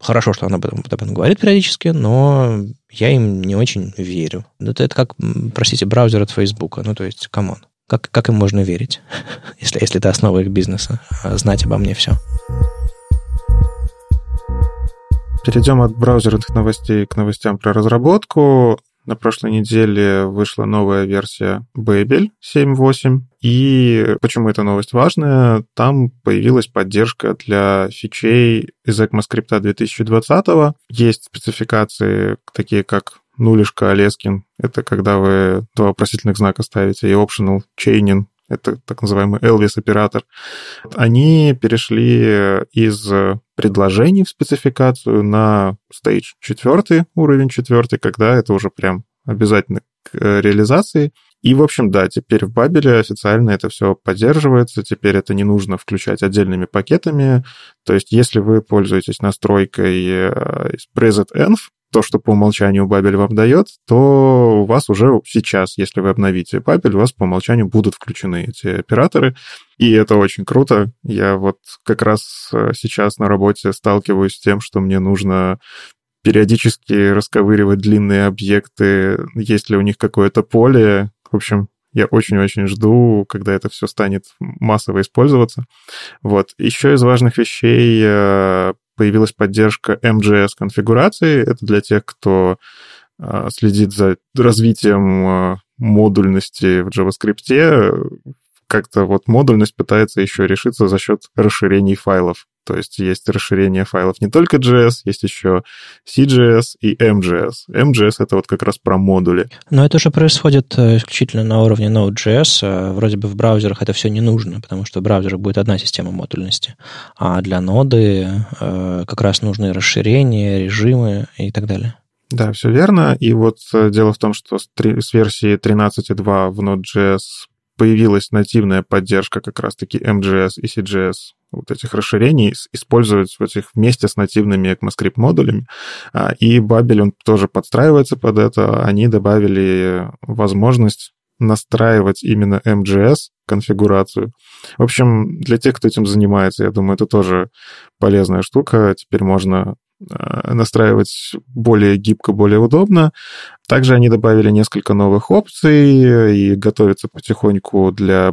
S1: Хорошо, что она об этом, об этом говорит периодически, но я им не очень верю. Это, это как, простите, браузер от Facebook. Ну, то есть, come on. Как, как им можно верить, если, если это основа их бизнеса, знать обо мне все?
S2: Перейдем от браузерных новостей к новостям про разработку. На прошлой неделе вышла новая версия Babel 7.8. И почему эта новость важная? Там появилась поддержка для фичей из ECMAScript 2020. Есть спецификации, такие как nullish coalescing. Это когда вы два вопросительных знака ставите, и optional chaining это так называемый Elvis оператор, они перешли из предложений в спецификацию на stage четвертый, уровень четвертый, когда это уже прям обязательно к э, реализации. И, в общем, да, теперь в Бабеле официально это все поддерживается, теперь это не нужно включать отдельными пакетами. То есть, если вы пользуетесь настройкой э, из present-env, то, что по умолчанию Бабель вам дает, то у вас уже сейчас, если вы обновите Бабель, у вас по умолчанию будут включены эти операторы, и это очень круто. Я вот как раз э, сейчас на работе сталкиваюсь с тем, что мне нужно периодически расковыривать длинные объекты, есть ли у них какое-то поле. В общем, я очень-очень жду, когда это все станет массово использоваться. Вот. Еще из важных вещей э, появилась поддержка MGS-конфигурации. Это для тех, кто а, следит за развитием а, модульности в JavaScript. Как-то вот модульность пытается еще решиться за счет расширений файлов. То есть есть расширение файлов не только JS, есть еще CJS и MJS. MJS — это вот как раз про модули.
S1: Но это же происходит э, исключительно на уровне Node.js. А вроде бы в браузерах это все не нужно, потому что в браузерах будет одна система модульности. А для ноды э, как раз нужны расширения, режимы и так далее.
S2: Да, все верно. И вот э, дело в том, что с версии 13.2 в Node.js появилась нативная поддержка как раз-таки MJS и CJS вот этих расширений использовать в этих вместе с нативными ECMAScript модулями. А, и Babel, он тоже подстраивается под это. Они добавили возможность настраивать именно MGS конфигурацию. В общем, для тех, кто этим занимается, я думаю, это тоже полезная штука. Теперь можно настраивать более гибко, более удобно. Также они добавили несколько новых опций и готовятся потихоньку для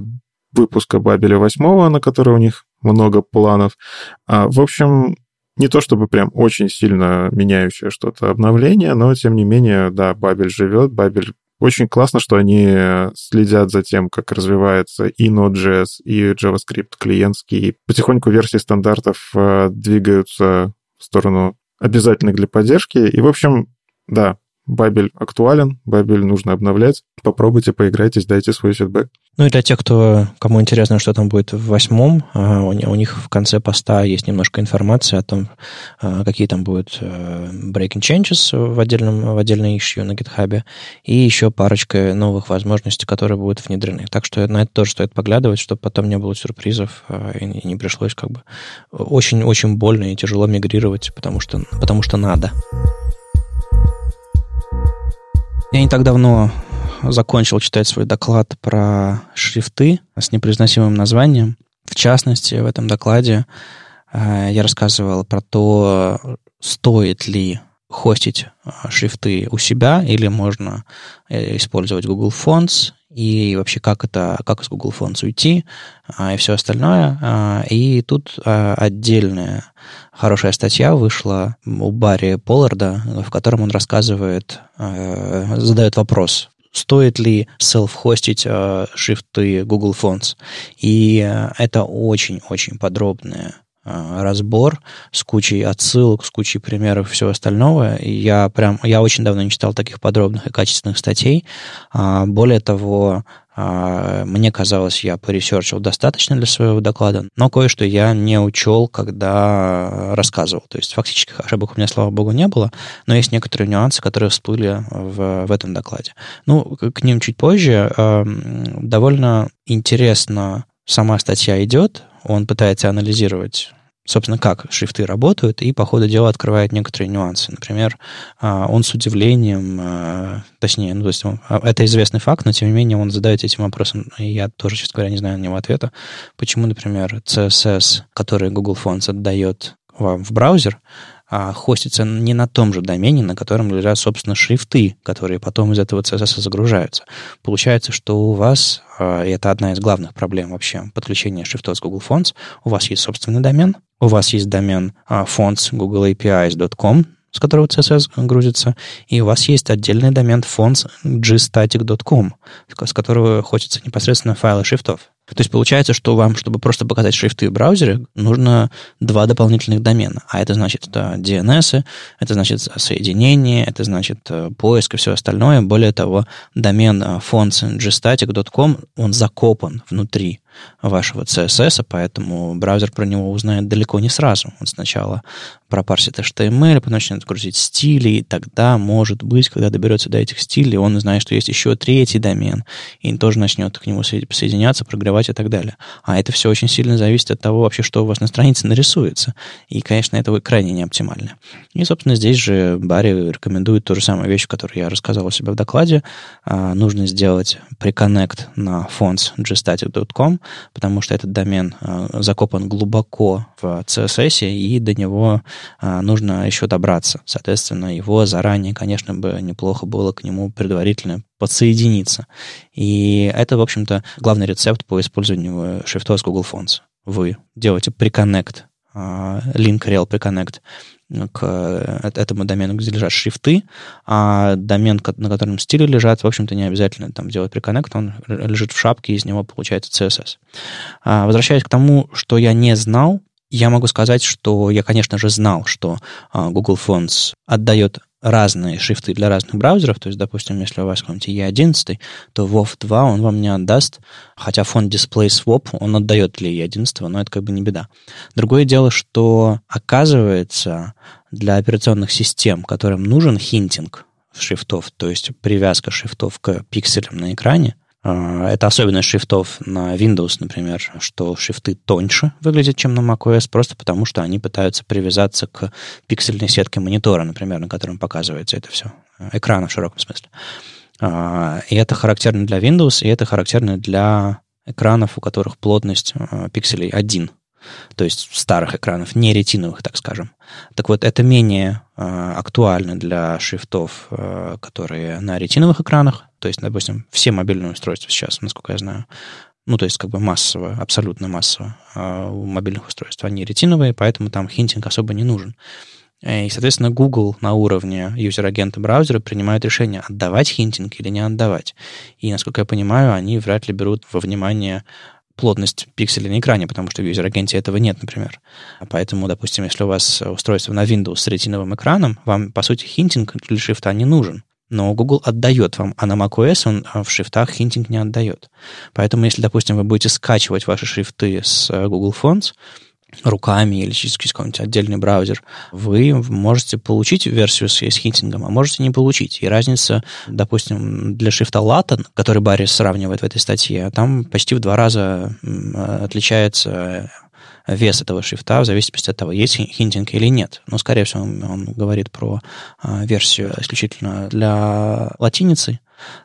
S2: выпуска Бабеля 8, на который у них много планов. А, в общем, не то чтобы прям очень сильно меняющее что-то обновление, но тем не менее, да, Бабель живет, Бабель очень классно, что они следят за тем, как развивается и Node.js, и JavaScript клиентский. Потихоньку версии стандартов э, двигаются в сторону обязательных для поддержки. И, в общем, да, Бабель актуален, Бабель нужно обновлять. Попробуйте, поиграйтесь, дайте свой фидбэк.
S1: Ну и для тех, кто, кому интересно, что там будет в восьмом, у них в конце поста есть немножко информации о том, а, какие там будут э, breaking changes в, отдельном, в отдельной issue на GitHub, и еще парочка новых возможностей, которые будут внедрены. Так что на это тоже стоит поглядывать, чтобы потом не было сюрпризов а, и не пришлось как бы очень-очень больно и тяжело мигрировать, потому что, потому что надо. Я не так давно закончил читать свой доклад про шрифты с непроизносимым названием. В частности, в этом докладе я рассказывал про то, стоит ли хостить шрифты у себя или можно использовать Google Fonts и вообще как это, как из Google Fonts уйти, а, и все остальное. А, и тут а, отдельная хорошая статья вышла у Барри Полларда, в котором он рассказывает, задает вопрос, стоит ли селф-хостить шрифты Google Fonts. И это очень-очень подробная разбор с кучей отсылок, с кучей примеров и всего остального. И я прям, я очень давно не читал таких подробных и качественных статей. А, более того, а, мне казалось, я поресерчил достаточно для своего доклада, но кое-что я не учел, когда рассказывал. То есть фактических ошибок у меня, слава богу, не было, но есть некоторые нюансы, которые всплыли в, в этом докладе. Ну, к ним чуть позже. Довольно интересно сама статья идет, он пытается анализировать собственно, как шрифты работают, и по ходу дела открывает некоторые нюансы. Например, а, он с удивлением, а, точнее, ну, то есть а, это известный факт, но тем не менее он задает этим вопросом, и я тоже, честно говоря, не знаю на него ответа, почему, например, CSS, который Google Fonts отдает вам в браузер, а хостится не на том же домене, на котором лежат, собственно, шрифты, которые потом из этого CSS загружаются. Получается, что у вас, а, и это одна из главных проблем вообще подключения шрифтов с Google Fonts, у вас есть собственный домен, у вас есть домен а, fonts googleapis.com, с которого CSS грузится, и у вас есть отдельный домен fonts gstatic.com, с которого хочется непосредственно файлы шрифтов. То есть получается, что вам, чтобы просто показать шрифты в браузере, нужно два дополнительных домена. А это значит это DNS, это значит соединение, это значит э, поиск и все остальное. Более того, домен э, fonts.gstatic.com, он закопан внутри вашего CSS, поэтому браузер про него узнает далеко не сразу. Он сначала пропарсит HTML, потом начнет грузить стили, и тогда, может быть, когда доберется до этих стилей, он узнает, что есть еще третий домен, и тоже начнет к нему соединяться, прогревать и так далее. А это все очень сильно зависит от того вообще, что у вас на странице нарисуется. И, конечно, это крайне не оптимально. И, собственно, здесь же Барри рекомендует ту же самую вещь, которую я рассказал у себя в докладе. А, нужно сделать приконнект на fonts.gstatic.com, потому что этот домен э, закопан глубоко в CSS, и до него э, нужно еще добраться. Соответственно, его заранее, конечно, бы неплохо было к нему предварительно подсоединиться. И это, в общем-то, главный рецепт по использованию шрифтов с Google Fonts. Вы делаете приконнект, э, link rel приконнект к э, этому домену, где лежат шрифты, а домен, на котором стили лежат, в общем-то, не обязательно там делать приконнект, он лежит в шапке, из него получается CSS. А, возвращаясь к тому, что я не знал, я могу сказать, что я, конечно же, знал, что а, Google Fonts отдает разные шрифты для разных браузеров. То есть, допустим, если у вас какой-нибудь E11, то WoW 2 он вам не отдаст, хотя фонд Display Swap он отдает для E11, но это как бы не беда. Другое дело, что оказывается для операционных систем, которым нужен хинтинг шрифтов, то есть привязка шрифтов к пикселям на экране, это особенность шрифтов на Windows, например, что шрифты тоньше выглядят, чем на macOS, просто потому что они пытаются привязаться к пиксельной сетке монитора, например, на котором показывается это все, экрана в широком смысле. А, и это характерно для Windows, и это характерно для экранов, у которых плотность а, пикселей один то есть старых экранов, не ретиновых, так скажем. Так вот, это менее актуально для шрифтов, которые на ретиновых экранах, то есть, допустим, все мобильные устройства сейчас, насколько я знаю, ну, то есть как бы массово, абсолютно массово э, у мобильных устройств, они ретиновые, поэтому там хинтинг особо не нужен. И, соответственно, Google на уровне юзер-агента браузера принимает решение, отдавать хинтинг или не отдавать. И, насколько я понимаю, они вряд ли берут во внимание плотность пикселей на экране, потому что в юзер-агенте этого нет, например. Поэтому, допустим, если у вас устройство на Windows с ретиновым экраном, вам, по сути, хинтинг для шрифта не нужен. Но Google отдает вам, а на macOS он в шрифтах хинтинг не отдает. Поэтому, если, допустим, вы будете скачивать ваши шрифты с э, Google Fonts, руками или через какой-нибудь отдельный браузер, вы можете получить версию с, с хинтингом, а можете не получить. И разница, допустим, для шрифта Latin, который Барри сравнивает в этой статье, там почти в два раза отличается вес этого шрифта в зависимости от того, есть хинтинг или нет. Но, скорее всего, он, он говорит про а, версию исключительно для латиницы,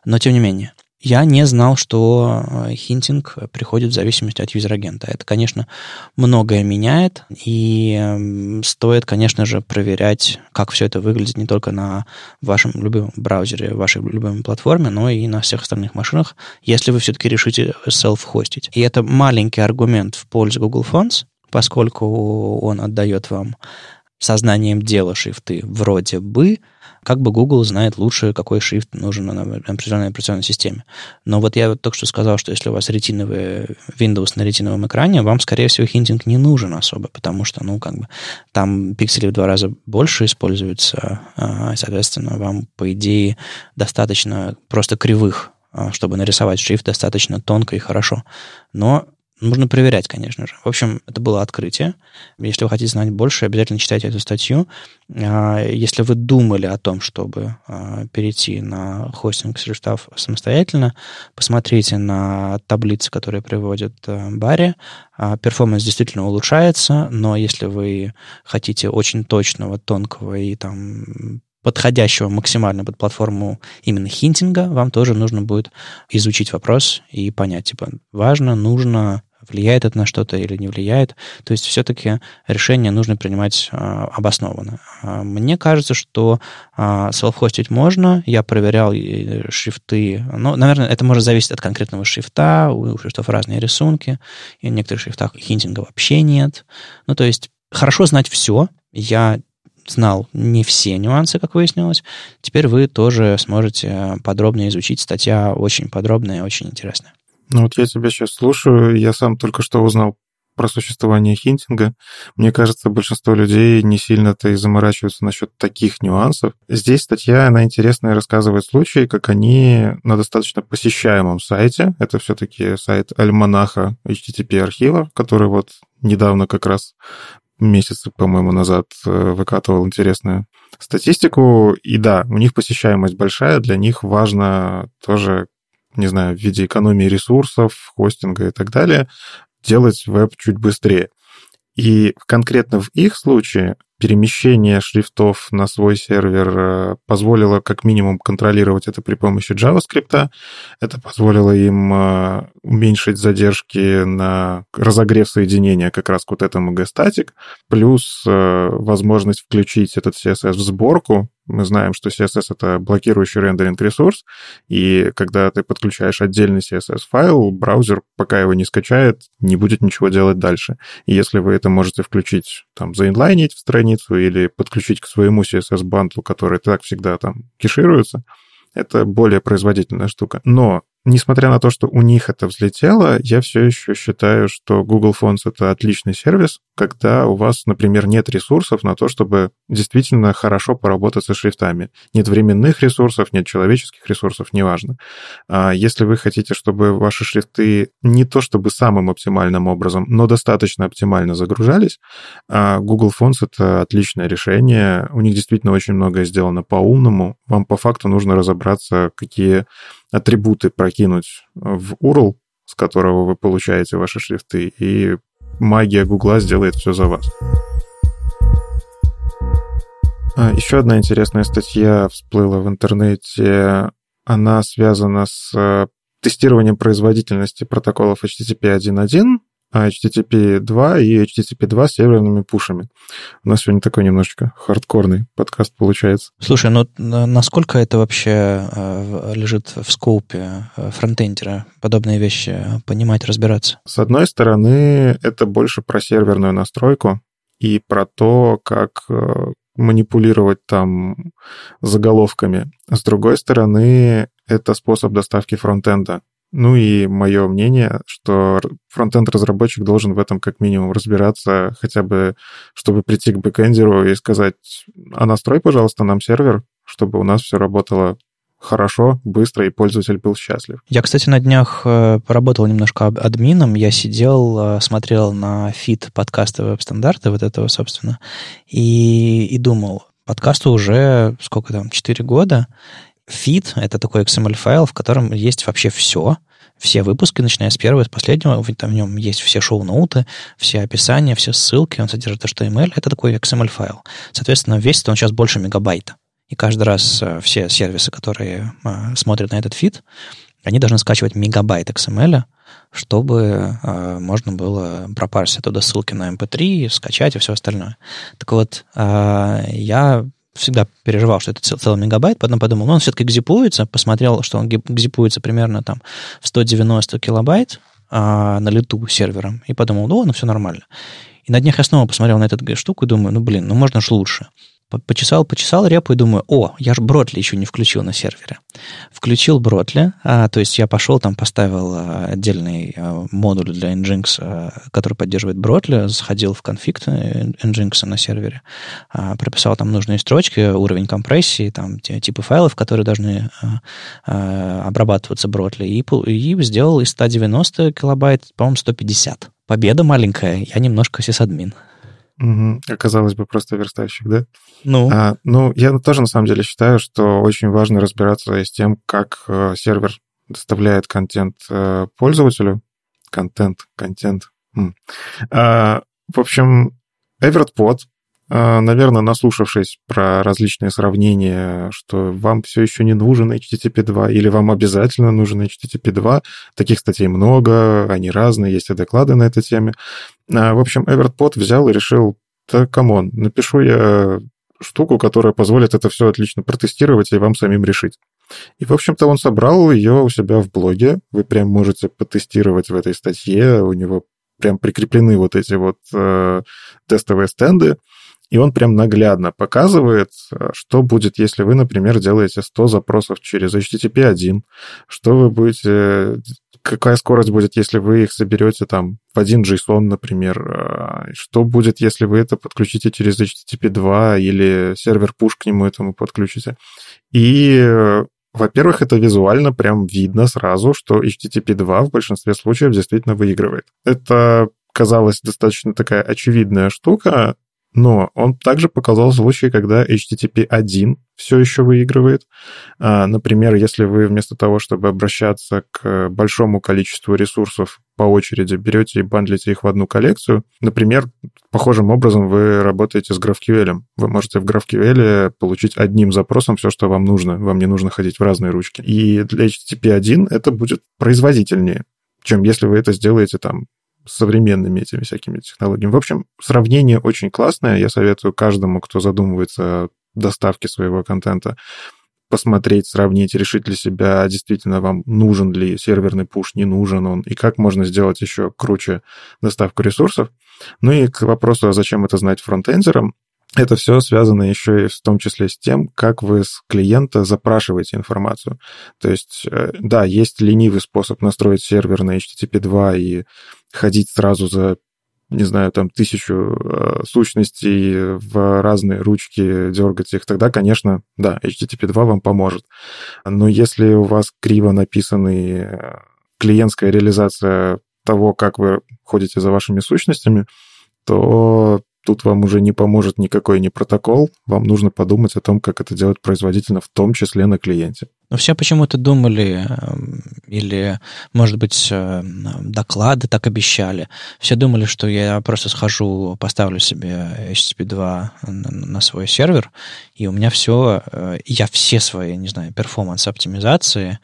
S1: но тем не менее. Я не знал, что э, хинтинг приходит в зависимости от юзер-агента. Это, конечно, многое меняет, и стоит, конечно же, проверять, как все это выглядит не только на вашем любимом браузере, вашей любимой платформе, но и на всех остальных машинах, если вы все-таки решите self-хостить. И это маленький аргумент в пользу Google Fonts, поскольку он отдает вам сознанием дела шрифты вроде бы, как бы Google знает лучше, какой шрифт нужен на определенной операционной системе. Но вот я вот только что сказал, что если у вас ретиновый Windows на ретиновом экране, вам, скорее всего, хинтинг не нужен особо, потому что, ну, как бы, там пиксели в два раза больше используются, а, соответственно, вам, по идее, достаточно просто кривых а, чтобы нарисовать шрифт достаточно тонко и хорошо. Но Нужно проверять, конечно же. В общем, это было открытие. Если вы хотите знать больше, обязательно читайте эту статью. А, если вы думали о том, чтобы а, перейти на хостинг шрифтов самостоятельно, посмотрите на таблицы, которые приводит а, Барри. Перформанс действительно улучшается, но если вы хотите очень точного, тонкого и там подходящего максимально под платформу именно хинтинга, вам тоже нужно будет изучить вопрос и понять, типа, важно, нужно, влияет это на что-то или не влияет. То есть все-таки решение нужно принимать а, обоснованно. А, мне кажется, что а, self-хостить можно. Я проверял шрифты. Ну, наверное, это может зависеть от конкретного шрифта. У шрифтов разные рисунки. И в некоторых шрифтах хинтинга вообще нет. Ну, то есть хорошо знать все. Я знал не все нюансы, как выяснилось. Теперь вы тоже сможете подробно изучить. Статья очень подробная, очень интересная.
S2: Ну вот я тебя сейчас слушаю, я сам только что узнал про существование хинтинга. Мне кажется, большинство людей не сильно-то и заморачиваются насчет таких нюансов. Здесь статья, она интересная, рассказывает случаи, как они на достаточно посещаемом сайте, это все-таки сайт Альманаха HTTP архива, который вот недавно как раз месяц, по-моему, назад э, выкатывал интересную статистику. И да, у них посещаемость большая, для них важно тоже, не знаю, в виде экономии ресурсов, хостинга и так далее, делать веб чуть быстрее. И конкретно в их случае перемещение шрифтов на свой сервер э, позволило как минимум контролировать это при помощи JavaScript. Это позволило им э, уменьшить задержки на разогрев соединения как раз к вот этому G-Static, плюс э, возможность включить этот CSS в сборку, мы знаем, что CSS — это блокирующий рендеринг ресурс, и когда ты подключаешь отдельный CSS-файл, браузер, пока его не скачает, не будет ничего делать дальше. И если вы это можете включить, там, заинлайнить в страницу или подключить к своему CSS-бантлу, который так всегда там кешируется, это более производительная штука. Но Несмотря на то, что у них это взлетело, я все еще считаю, что Google Fonts — это отличный сервис, когда у вас, например, нет ресурсов на то, чтобы действительно хорошо поработать со шрифтами. Нет временных ресурсов, нет человеческих ресурсов, неважно. А если вы хотите, чтобы ваши шрифты не то чтобы самым оптимальным образом, но достаточно оптимально загружались, а Google Fonts — это отличное решение. У них действительно очень многое сделано по-умному. Вам по факту нужно разобраться, какие атрибуты прокинуть в URL, с которого вы получаете ваши шрифты, и магия Гугла сделает все за вас. А, еще одна интересная статья всплыла в интернете. Она связана с э, тестированием производительности протоколов HTTP 1.1 HTTP 2 и HTTP 2 с серверными пушами. У нас сегодня такой немножечко хардкорный подкаст получается.
S1: Слушай, ну насколько это вообще э, лежит в скоупе э, фронтендера, подобные вещи понимать, разбираться?
S2: С одной стороны, это больше про серверную настройку и про то, как э, манипулировать там заголовками. С другой стороны, это способ доставки фронтенда. Ну и мое мнение, что фронтенд-разработчик должен в этом как минимум разбираться, хотя бы, чтобы прийти к бэкэндеру и сказать, а настрой, пожалуйста, нам сервер, чтобы у нас все работало хорошо, быстро, и пользователь был счастлив.
S1: Я, кстати, на днях э, поработал немножко админом. Я сидел, э, смотрел на фид подкаста веб-стандарты, вот этого, собственно, и, и думал, подкасту уже сколько там, 4 года, Feed — это такой XML-файл, в котором есть вообще все, все выпуски, начиная с первого, с последнего, там в нем есть все шоу-ноуты, все описания, все ссылки, он содержит HTML, это такой XML-файл. Соответственно, весит он сейчас больше мегабайта. И каждый раз э, все сервисы, которые э, смотрят на этот фид, они должны скачивать мегабайт XML, чтобы э, можно было пропарсить оттуда ссылки на MP3, скачать и все остальное. Так вот, я всегда переживал, что это цел, целый мегабайт, потом подумал, ну, он все-таки гзипуется, посмотрел, что он гзипуется примерно там в 190 килобайт а, на лету сервером, и подумал, ну, ну, все нормально. И на днях я снова посмотрел на эту штуку и думаю, ну, блин, ну, можно ж лучше. Почесал, почесал репу и думаю, о, я же Бротли еще не включил на сервере. Включил Бротли, а, то есть я пошел, там поставил а, отдельный а, модуль для Nginx, а, который поддерживает Бротли, заходил в конфиг Nginx на сервере, а, прописал там нужные строчки, уровень компрессии, там типы файлов, которые должны а, а, обрабатываться Бротли, и, и сделал из 190 килобайт, по-моему, 150. Победа маленькая, я немножко сисадмин.
S2: Угу. Оказалось бы, просто верстальщик, да?
S1: Ну.
S2: А, ну, я тоже на самом деле считаю, что очень важно разбираться с тем, как э, сервер доставляет контент э, пользователю. Контент, контент. А, в общем, Evert Pot а, наверное, наслушавшись про различные сравнения, что вам все еще не нужен HTTP 2 или вам обязательно нужен HTTP 2, таких статей много, они разные, есть и доклады на этой теме. А, в общем, Evert Pot взял и решил, да, come on, напишу я штуку, которая позволит это все отлично протестировать и вам самим решить. И, в общем-то, он собрал ее у себя в блоге. Вы прям можете потестировать в этой статье. У него прям прикреплены вот эти вот э, тестовые стенды. И он прям наглядно показывает, э, что будет, если вы, например, делаете 100 запросов через HTTP 1, что вы будете, какая скорость будет, если вы их соберете там в один JSON, например, э, что будет, если вы это подключите через HTTP 2 или сервер push к нему этому подключите. И э, во-первых, это визуально прям видно сразу, что HTTP 2 в большинстве случаев действительно выигрывает. Это казалось достаточно такая очевидная штука, но он также показал случаи, когда HTTP 1 все еще выигрывает. А, например, если вы вместо того, чтобы обращаться к большому количеству ресурсов по очереди, берете и бандлите их в одну коллекцию, например, похожим образом вы работаете с GraphQL. Вы можете в GraphQL получить одним запросом все, что вам нужно. Вам не нужно ходить в разные ручки. И для HTTP 1 это будет производительнее чем если вы это сделаете там современными этими всякими технологиями. В общем, сравнение очень классное. Я советую каждому, кто задумывается о доставке своего контента, посмотреть, сравнить, решить для себя, действительно вам нужен ли серверный пуш, не нужен он, и как можно сделать еще круче доставку ресурсов. Ну и к вопросу, а зачем это знать фронтендерам, это все связано еще и в том числе с тем, как вы с клиента запрашиваете информацию. То есть, э, да, есть ленивый способ настроить сервер на HTTP 2 и ходить сразу за не знаю, там, тысячу э, сущностей в разные ручки, дергать их, тогда, конечно, да, HTTP 2 вам поможет. Но если у вас криво написанный э, клиентская реализация того, как вы ходите за вашими сущностями, то Тут вам уже не поможет никакой не протокол, вам нужно подумать о том, как это делать производительно, в том числе на клиенте.
S1: Но все почему-то думали, эм, или, может быть, э, доклады так обещали. Все думали, что я просто схожу, поставлю себе HTTP 2 на свой сервер, и у меня все, э, я все свои, не знаю, performance-оптимизации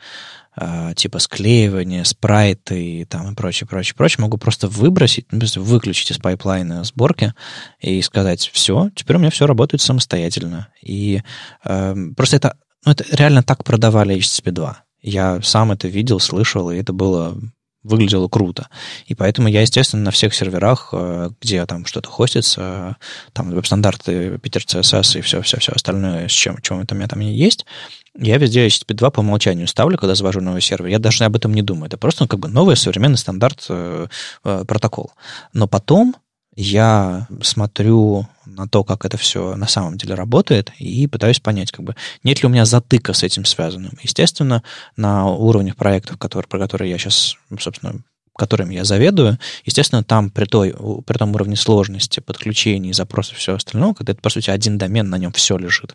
S1: а, типа склеивания, спрайты и там и прочее, прочее, прочее, могу просто выбросить, ну, выключить из пайплайна сборки и сказать, все, теперь у меня все работает самостоятельно. И э, просто это, ну, это реально так продавали HTTP 2. Я сам это видел, слышал, и это было выглядело круто. И поэтому я, естественно, на всех серверах, э, где там что-то хостится, там веб-стандарты, Peter CSS и все-все-все остальное, с чем, чем это у меня там есть, я везде HTTP 2 по умолчанию ставлю, когда завожу новый сервер. Я даже об этом не думаю. Это просто ну, как бы новый современный стандарт э, э, протокол. Но потом я смотрю на то, как это все на самом деле работает, и пытаюсь понять, как бы, нет ли у меня затыка с этим связанным. Естественно, на уровнях проектов, которые, про которые я сейчас, собственно, которым я заведую, естественно, там при, той, при том уровне сложности подключений, запросов и всего остального, когда это, по сути, один домен, на нем все лежит,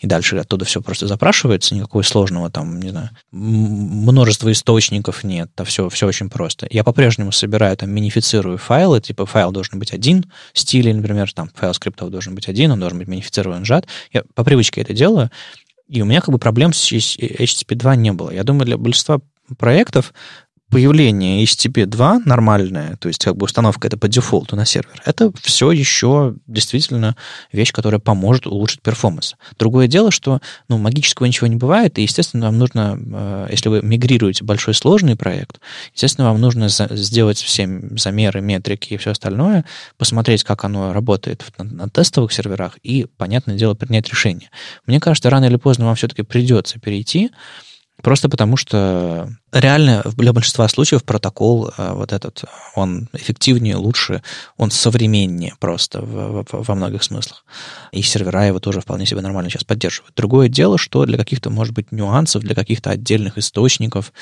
S1: и дальше оттуда все просто запрашивается, никакого сложного там, не знаю, множества источников нет, да все, все очень просто. Я по-прежнему собираю, там, минифицирую файлы, типа файл должен быть один, стиль, например, там, файл скриптов должен быть один, он должен быть минифицирован, сжат. Я по привычке это делаю, и у меня как бы проблем с HTTP 2 не было. Я думаю, для большинства проектов появление HTTP 2 нормальное, то есть как бы установка это по дефолту на сервер, это все еще действительно вещь, которая поможет улучшить перформанс. Другое дело, что ну, магического ничего не бывает, и, естественно, вам нужно, э, если вы мигрируете большой сложный проект, естественно, вам нужно сделать все замеры, метрики и все остальное, посмотреть, как оно работает на, на тестовых серверах и, понятное дело, принять решение. Мне кажется, рано или поздно вам все-таки придется перейти Просто потому что реально для большинства случаев протокол э, вот этот, он эффективнее, лучше, он современнее просто в, в, во многих смыслах. И сервера его тоже вполне себе нормально сейчас поддерживают. Другое дело, что для каких-то, может быть, нюансов, для каких-то отдельных источников,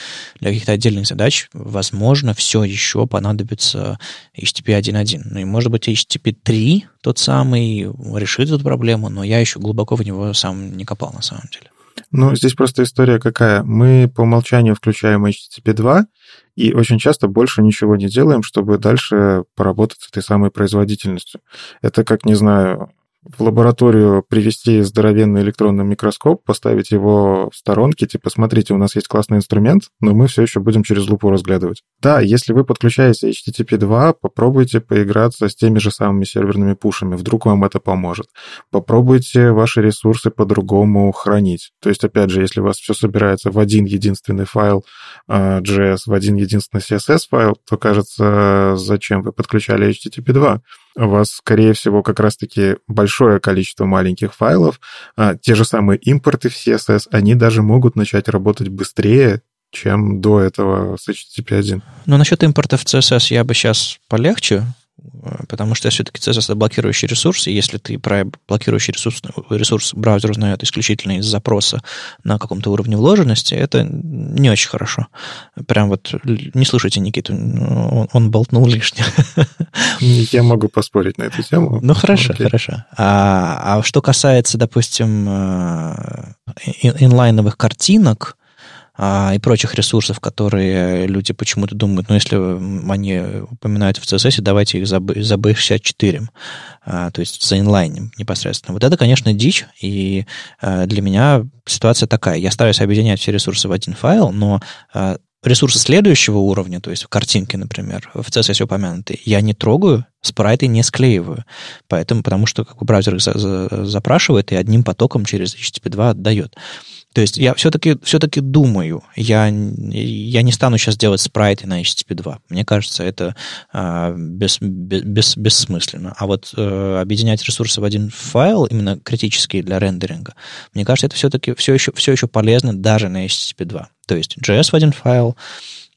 S1: для каких-то отдельных задач, возможно, все еще понадобится HTTP 1.1. Ну и, может быть, HTTP 3 тот самый решит эту проблему, но я еще глубоко в него сам не копал на самом деле.
S2: Ну, здесь просто история какая. Мы по умолчанию включаем HTTP 2, и очень часто больше ничего не делаем, чтобы дальше поработать с этой самой производительностью. Это как, не знаю, в лабораторию привести здоровенный электронный микроскоп, поставить его в сторонке, типа, смотрите, у нас есть классный инструмент, но мы все еще будем через лупу разглядывать. Да, если вы подключаете HTTP 2, попробуйте поиграться с теми же самыми серверными пушами, вдруг вам это поможет. Попробуйте ваши ресурсы по-другому хранить. То есть, опять же, если у вас все собирается в один единственный файл JS, в один единственный CSS файл, то кажется, зачем вы подключали HTTP 2? У вас, скорее всего, как раз-таки большое количество маленьких файлов, а те же самые импорты в CSS, они даже могут начать работать быстрее, чем до этого с HTTP 1.
S1: Ну, насчет импорта в CSS я бы сейчас полегче потому что все-таки CSS это блокирующий ресурс, и если ты про блокирующий ресурс, ресурс браузер узнает исключительно из запроса на каком-то уровне вложенности, это не очень хорошо. Прям вот не слушайте Никиту, он, он болтнул лишнее.
S2: Я могу поспорить на эту тему.
S1: Ну, хорошо, Окей. хорошо. А, а что касается, допустим, э, инлайновых картинок, а, и прочих ресурсов, которые люди почему-то думают, ну, если они упоминают в CSS, давайте их за, за B64, а, то есть за инлайн непосредственно. Вот это, конечно, дичь, и а, для меня ситуация такая. Я стараюсь объединять все ресурсы в один файл, но а, ресурсы следующего уровня, то есть картинки, например, в CSS упомянутые, я не трогаю, спрайты не склеиваю. Поэтому, потому что как бы, браузер их за, за, запрашивает и одним потоком через HTTP 2 отдает. То есть я все-таки все думаю, я, я не стану сейчас делать спрайты на HTTP 2. Мне кажется, это а, без, без, бессмысленно. А вот а, объединять ресурсы в один файл, именно критический для рендеринга, мне кажется, это все-таки все еще, все еще полезно даже на HTTP 2. То есть JS в один файл,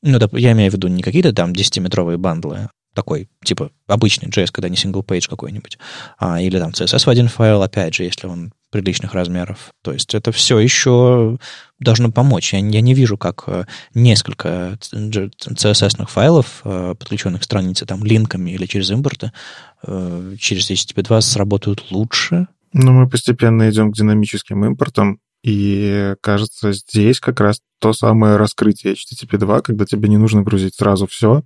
S1: ну, я имею в виду не какие-то там 10-метровые бандлы, такой, типа, обычный JS, когда не single page какой-нибудь, а, или там CSS в один файл, опять же, если он приличных размеров. То есть это все еще должно помочь. Я, я не вижу, как э, несколько CSS-ных файлов, э, подключенных к странице там линками или через импорты, э, через HTTP 2 сработают лучше.
S2: Ну, мы постепенно идем к динамическим импортам, и кажется, здесь как раз то самое раскрытие HTTP 2, когда тебе не нужно грузить сразу все.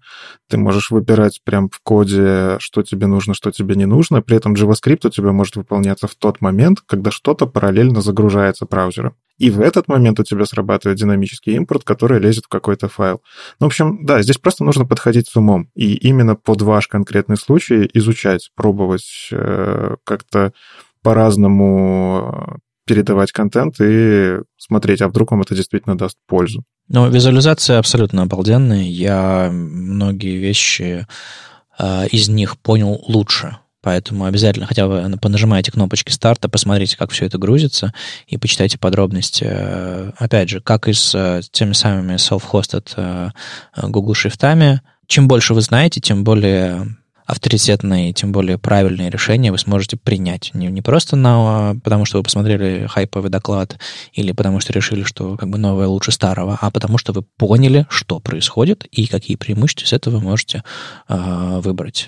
S2: Ты можешь выбирать прям в коде, что тебе нужно, что тебе не нужно. При этом JavaScript у тебя может выполняться в тот момент, когда что-то параллельно загружается браузером. И в этот момент у тебя срабатывает динамический импорт, который лезет в какой-то файл. Ну, в общем, да, здесь просто нужно подходить с умом. И именно под ваш конкретный случай изучать, пробовать э, как-то по-разному передавать контент и смотреть, а вдруг вам это действительно даст пользу.
S1: Ну, визуализация абсолютно обалденная. Я многие вещи э, из них понял лучше. Поэтому обязательно хотя бы понажимайте кнопочки старта, посмотрите, как все это грузится, и почитайте подробности. Э, опять же, как и с э, теми самыми self-hosted э, Google шрифтами. Чем больше вы знаете, тем более авторитетные, тем более правильные решения вы сможете принять. Не, не просто на, потому, что вы посмотрели хайповый доклад или потому, что решили, что как бы новое лучше старого, а потому, что вы поняли, что происходит и какие преимущества с этого вы можете э, выбрать.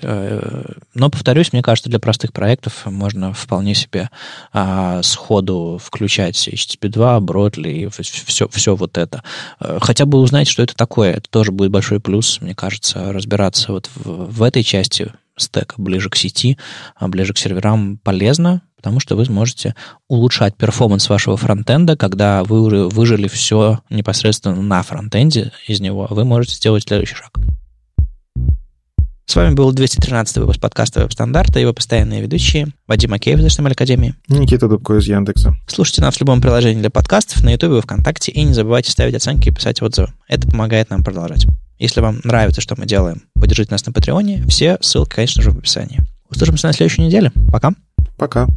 S1: Но, повторюсь, мне кажется, для простых проектов можно вполне себе э, сходу включать HTTP 2, Broadly и все, все вот это. Э, хотя бы узнать, что это такое. Это тоже будет большой плюс, мне кажется, разбираться вот в, в этой части стека ближе к сети, а ближе к серверам полезно, потому что вы сможете улучшать performance вашего фронтенда, когда вы уже выжили все непосредственно на фронтенде из него, вы можете сделать следующий шаг. С вами был 213 выпуск подкаста «Веб-стандарты» и его постоянные ведущие Вадим Макеев из HTML Академии.
S2: Никита Дубко из Яндекса.
S1: Слушайте нас в любом приложении для подкастов, на YouTube и ВКонтакте, и не забывайте ставить оценки и писать отзывы. Это помогает нам продолжать. Если вам нравится, что мы делаем, поддержите нас на Патреоне. Все ссылки, конечно же, в описании. Услышимся на следующей неделе. Пока.
S2: Пока.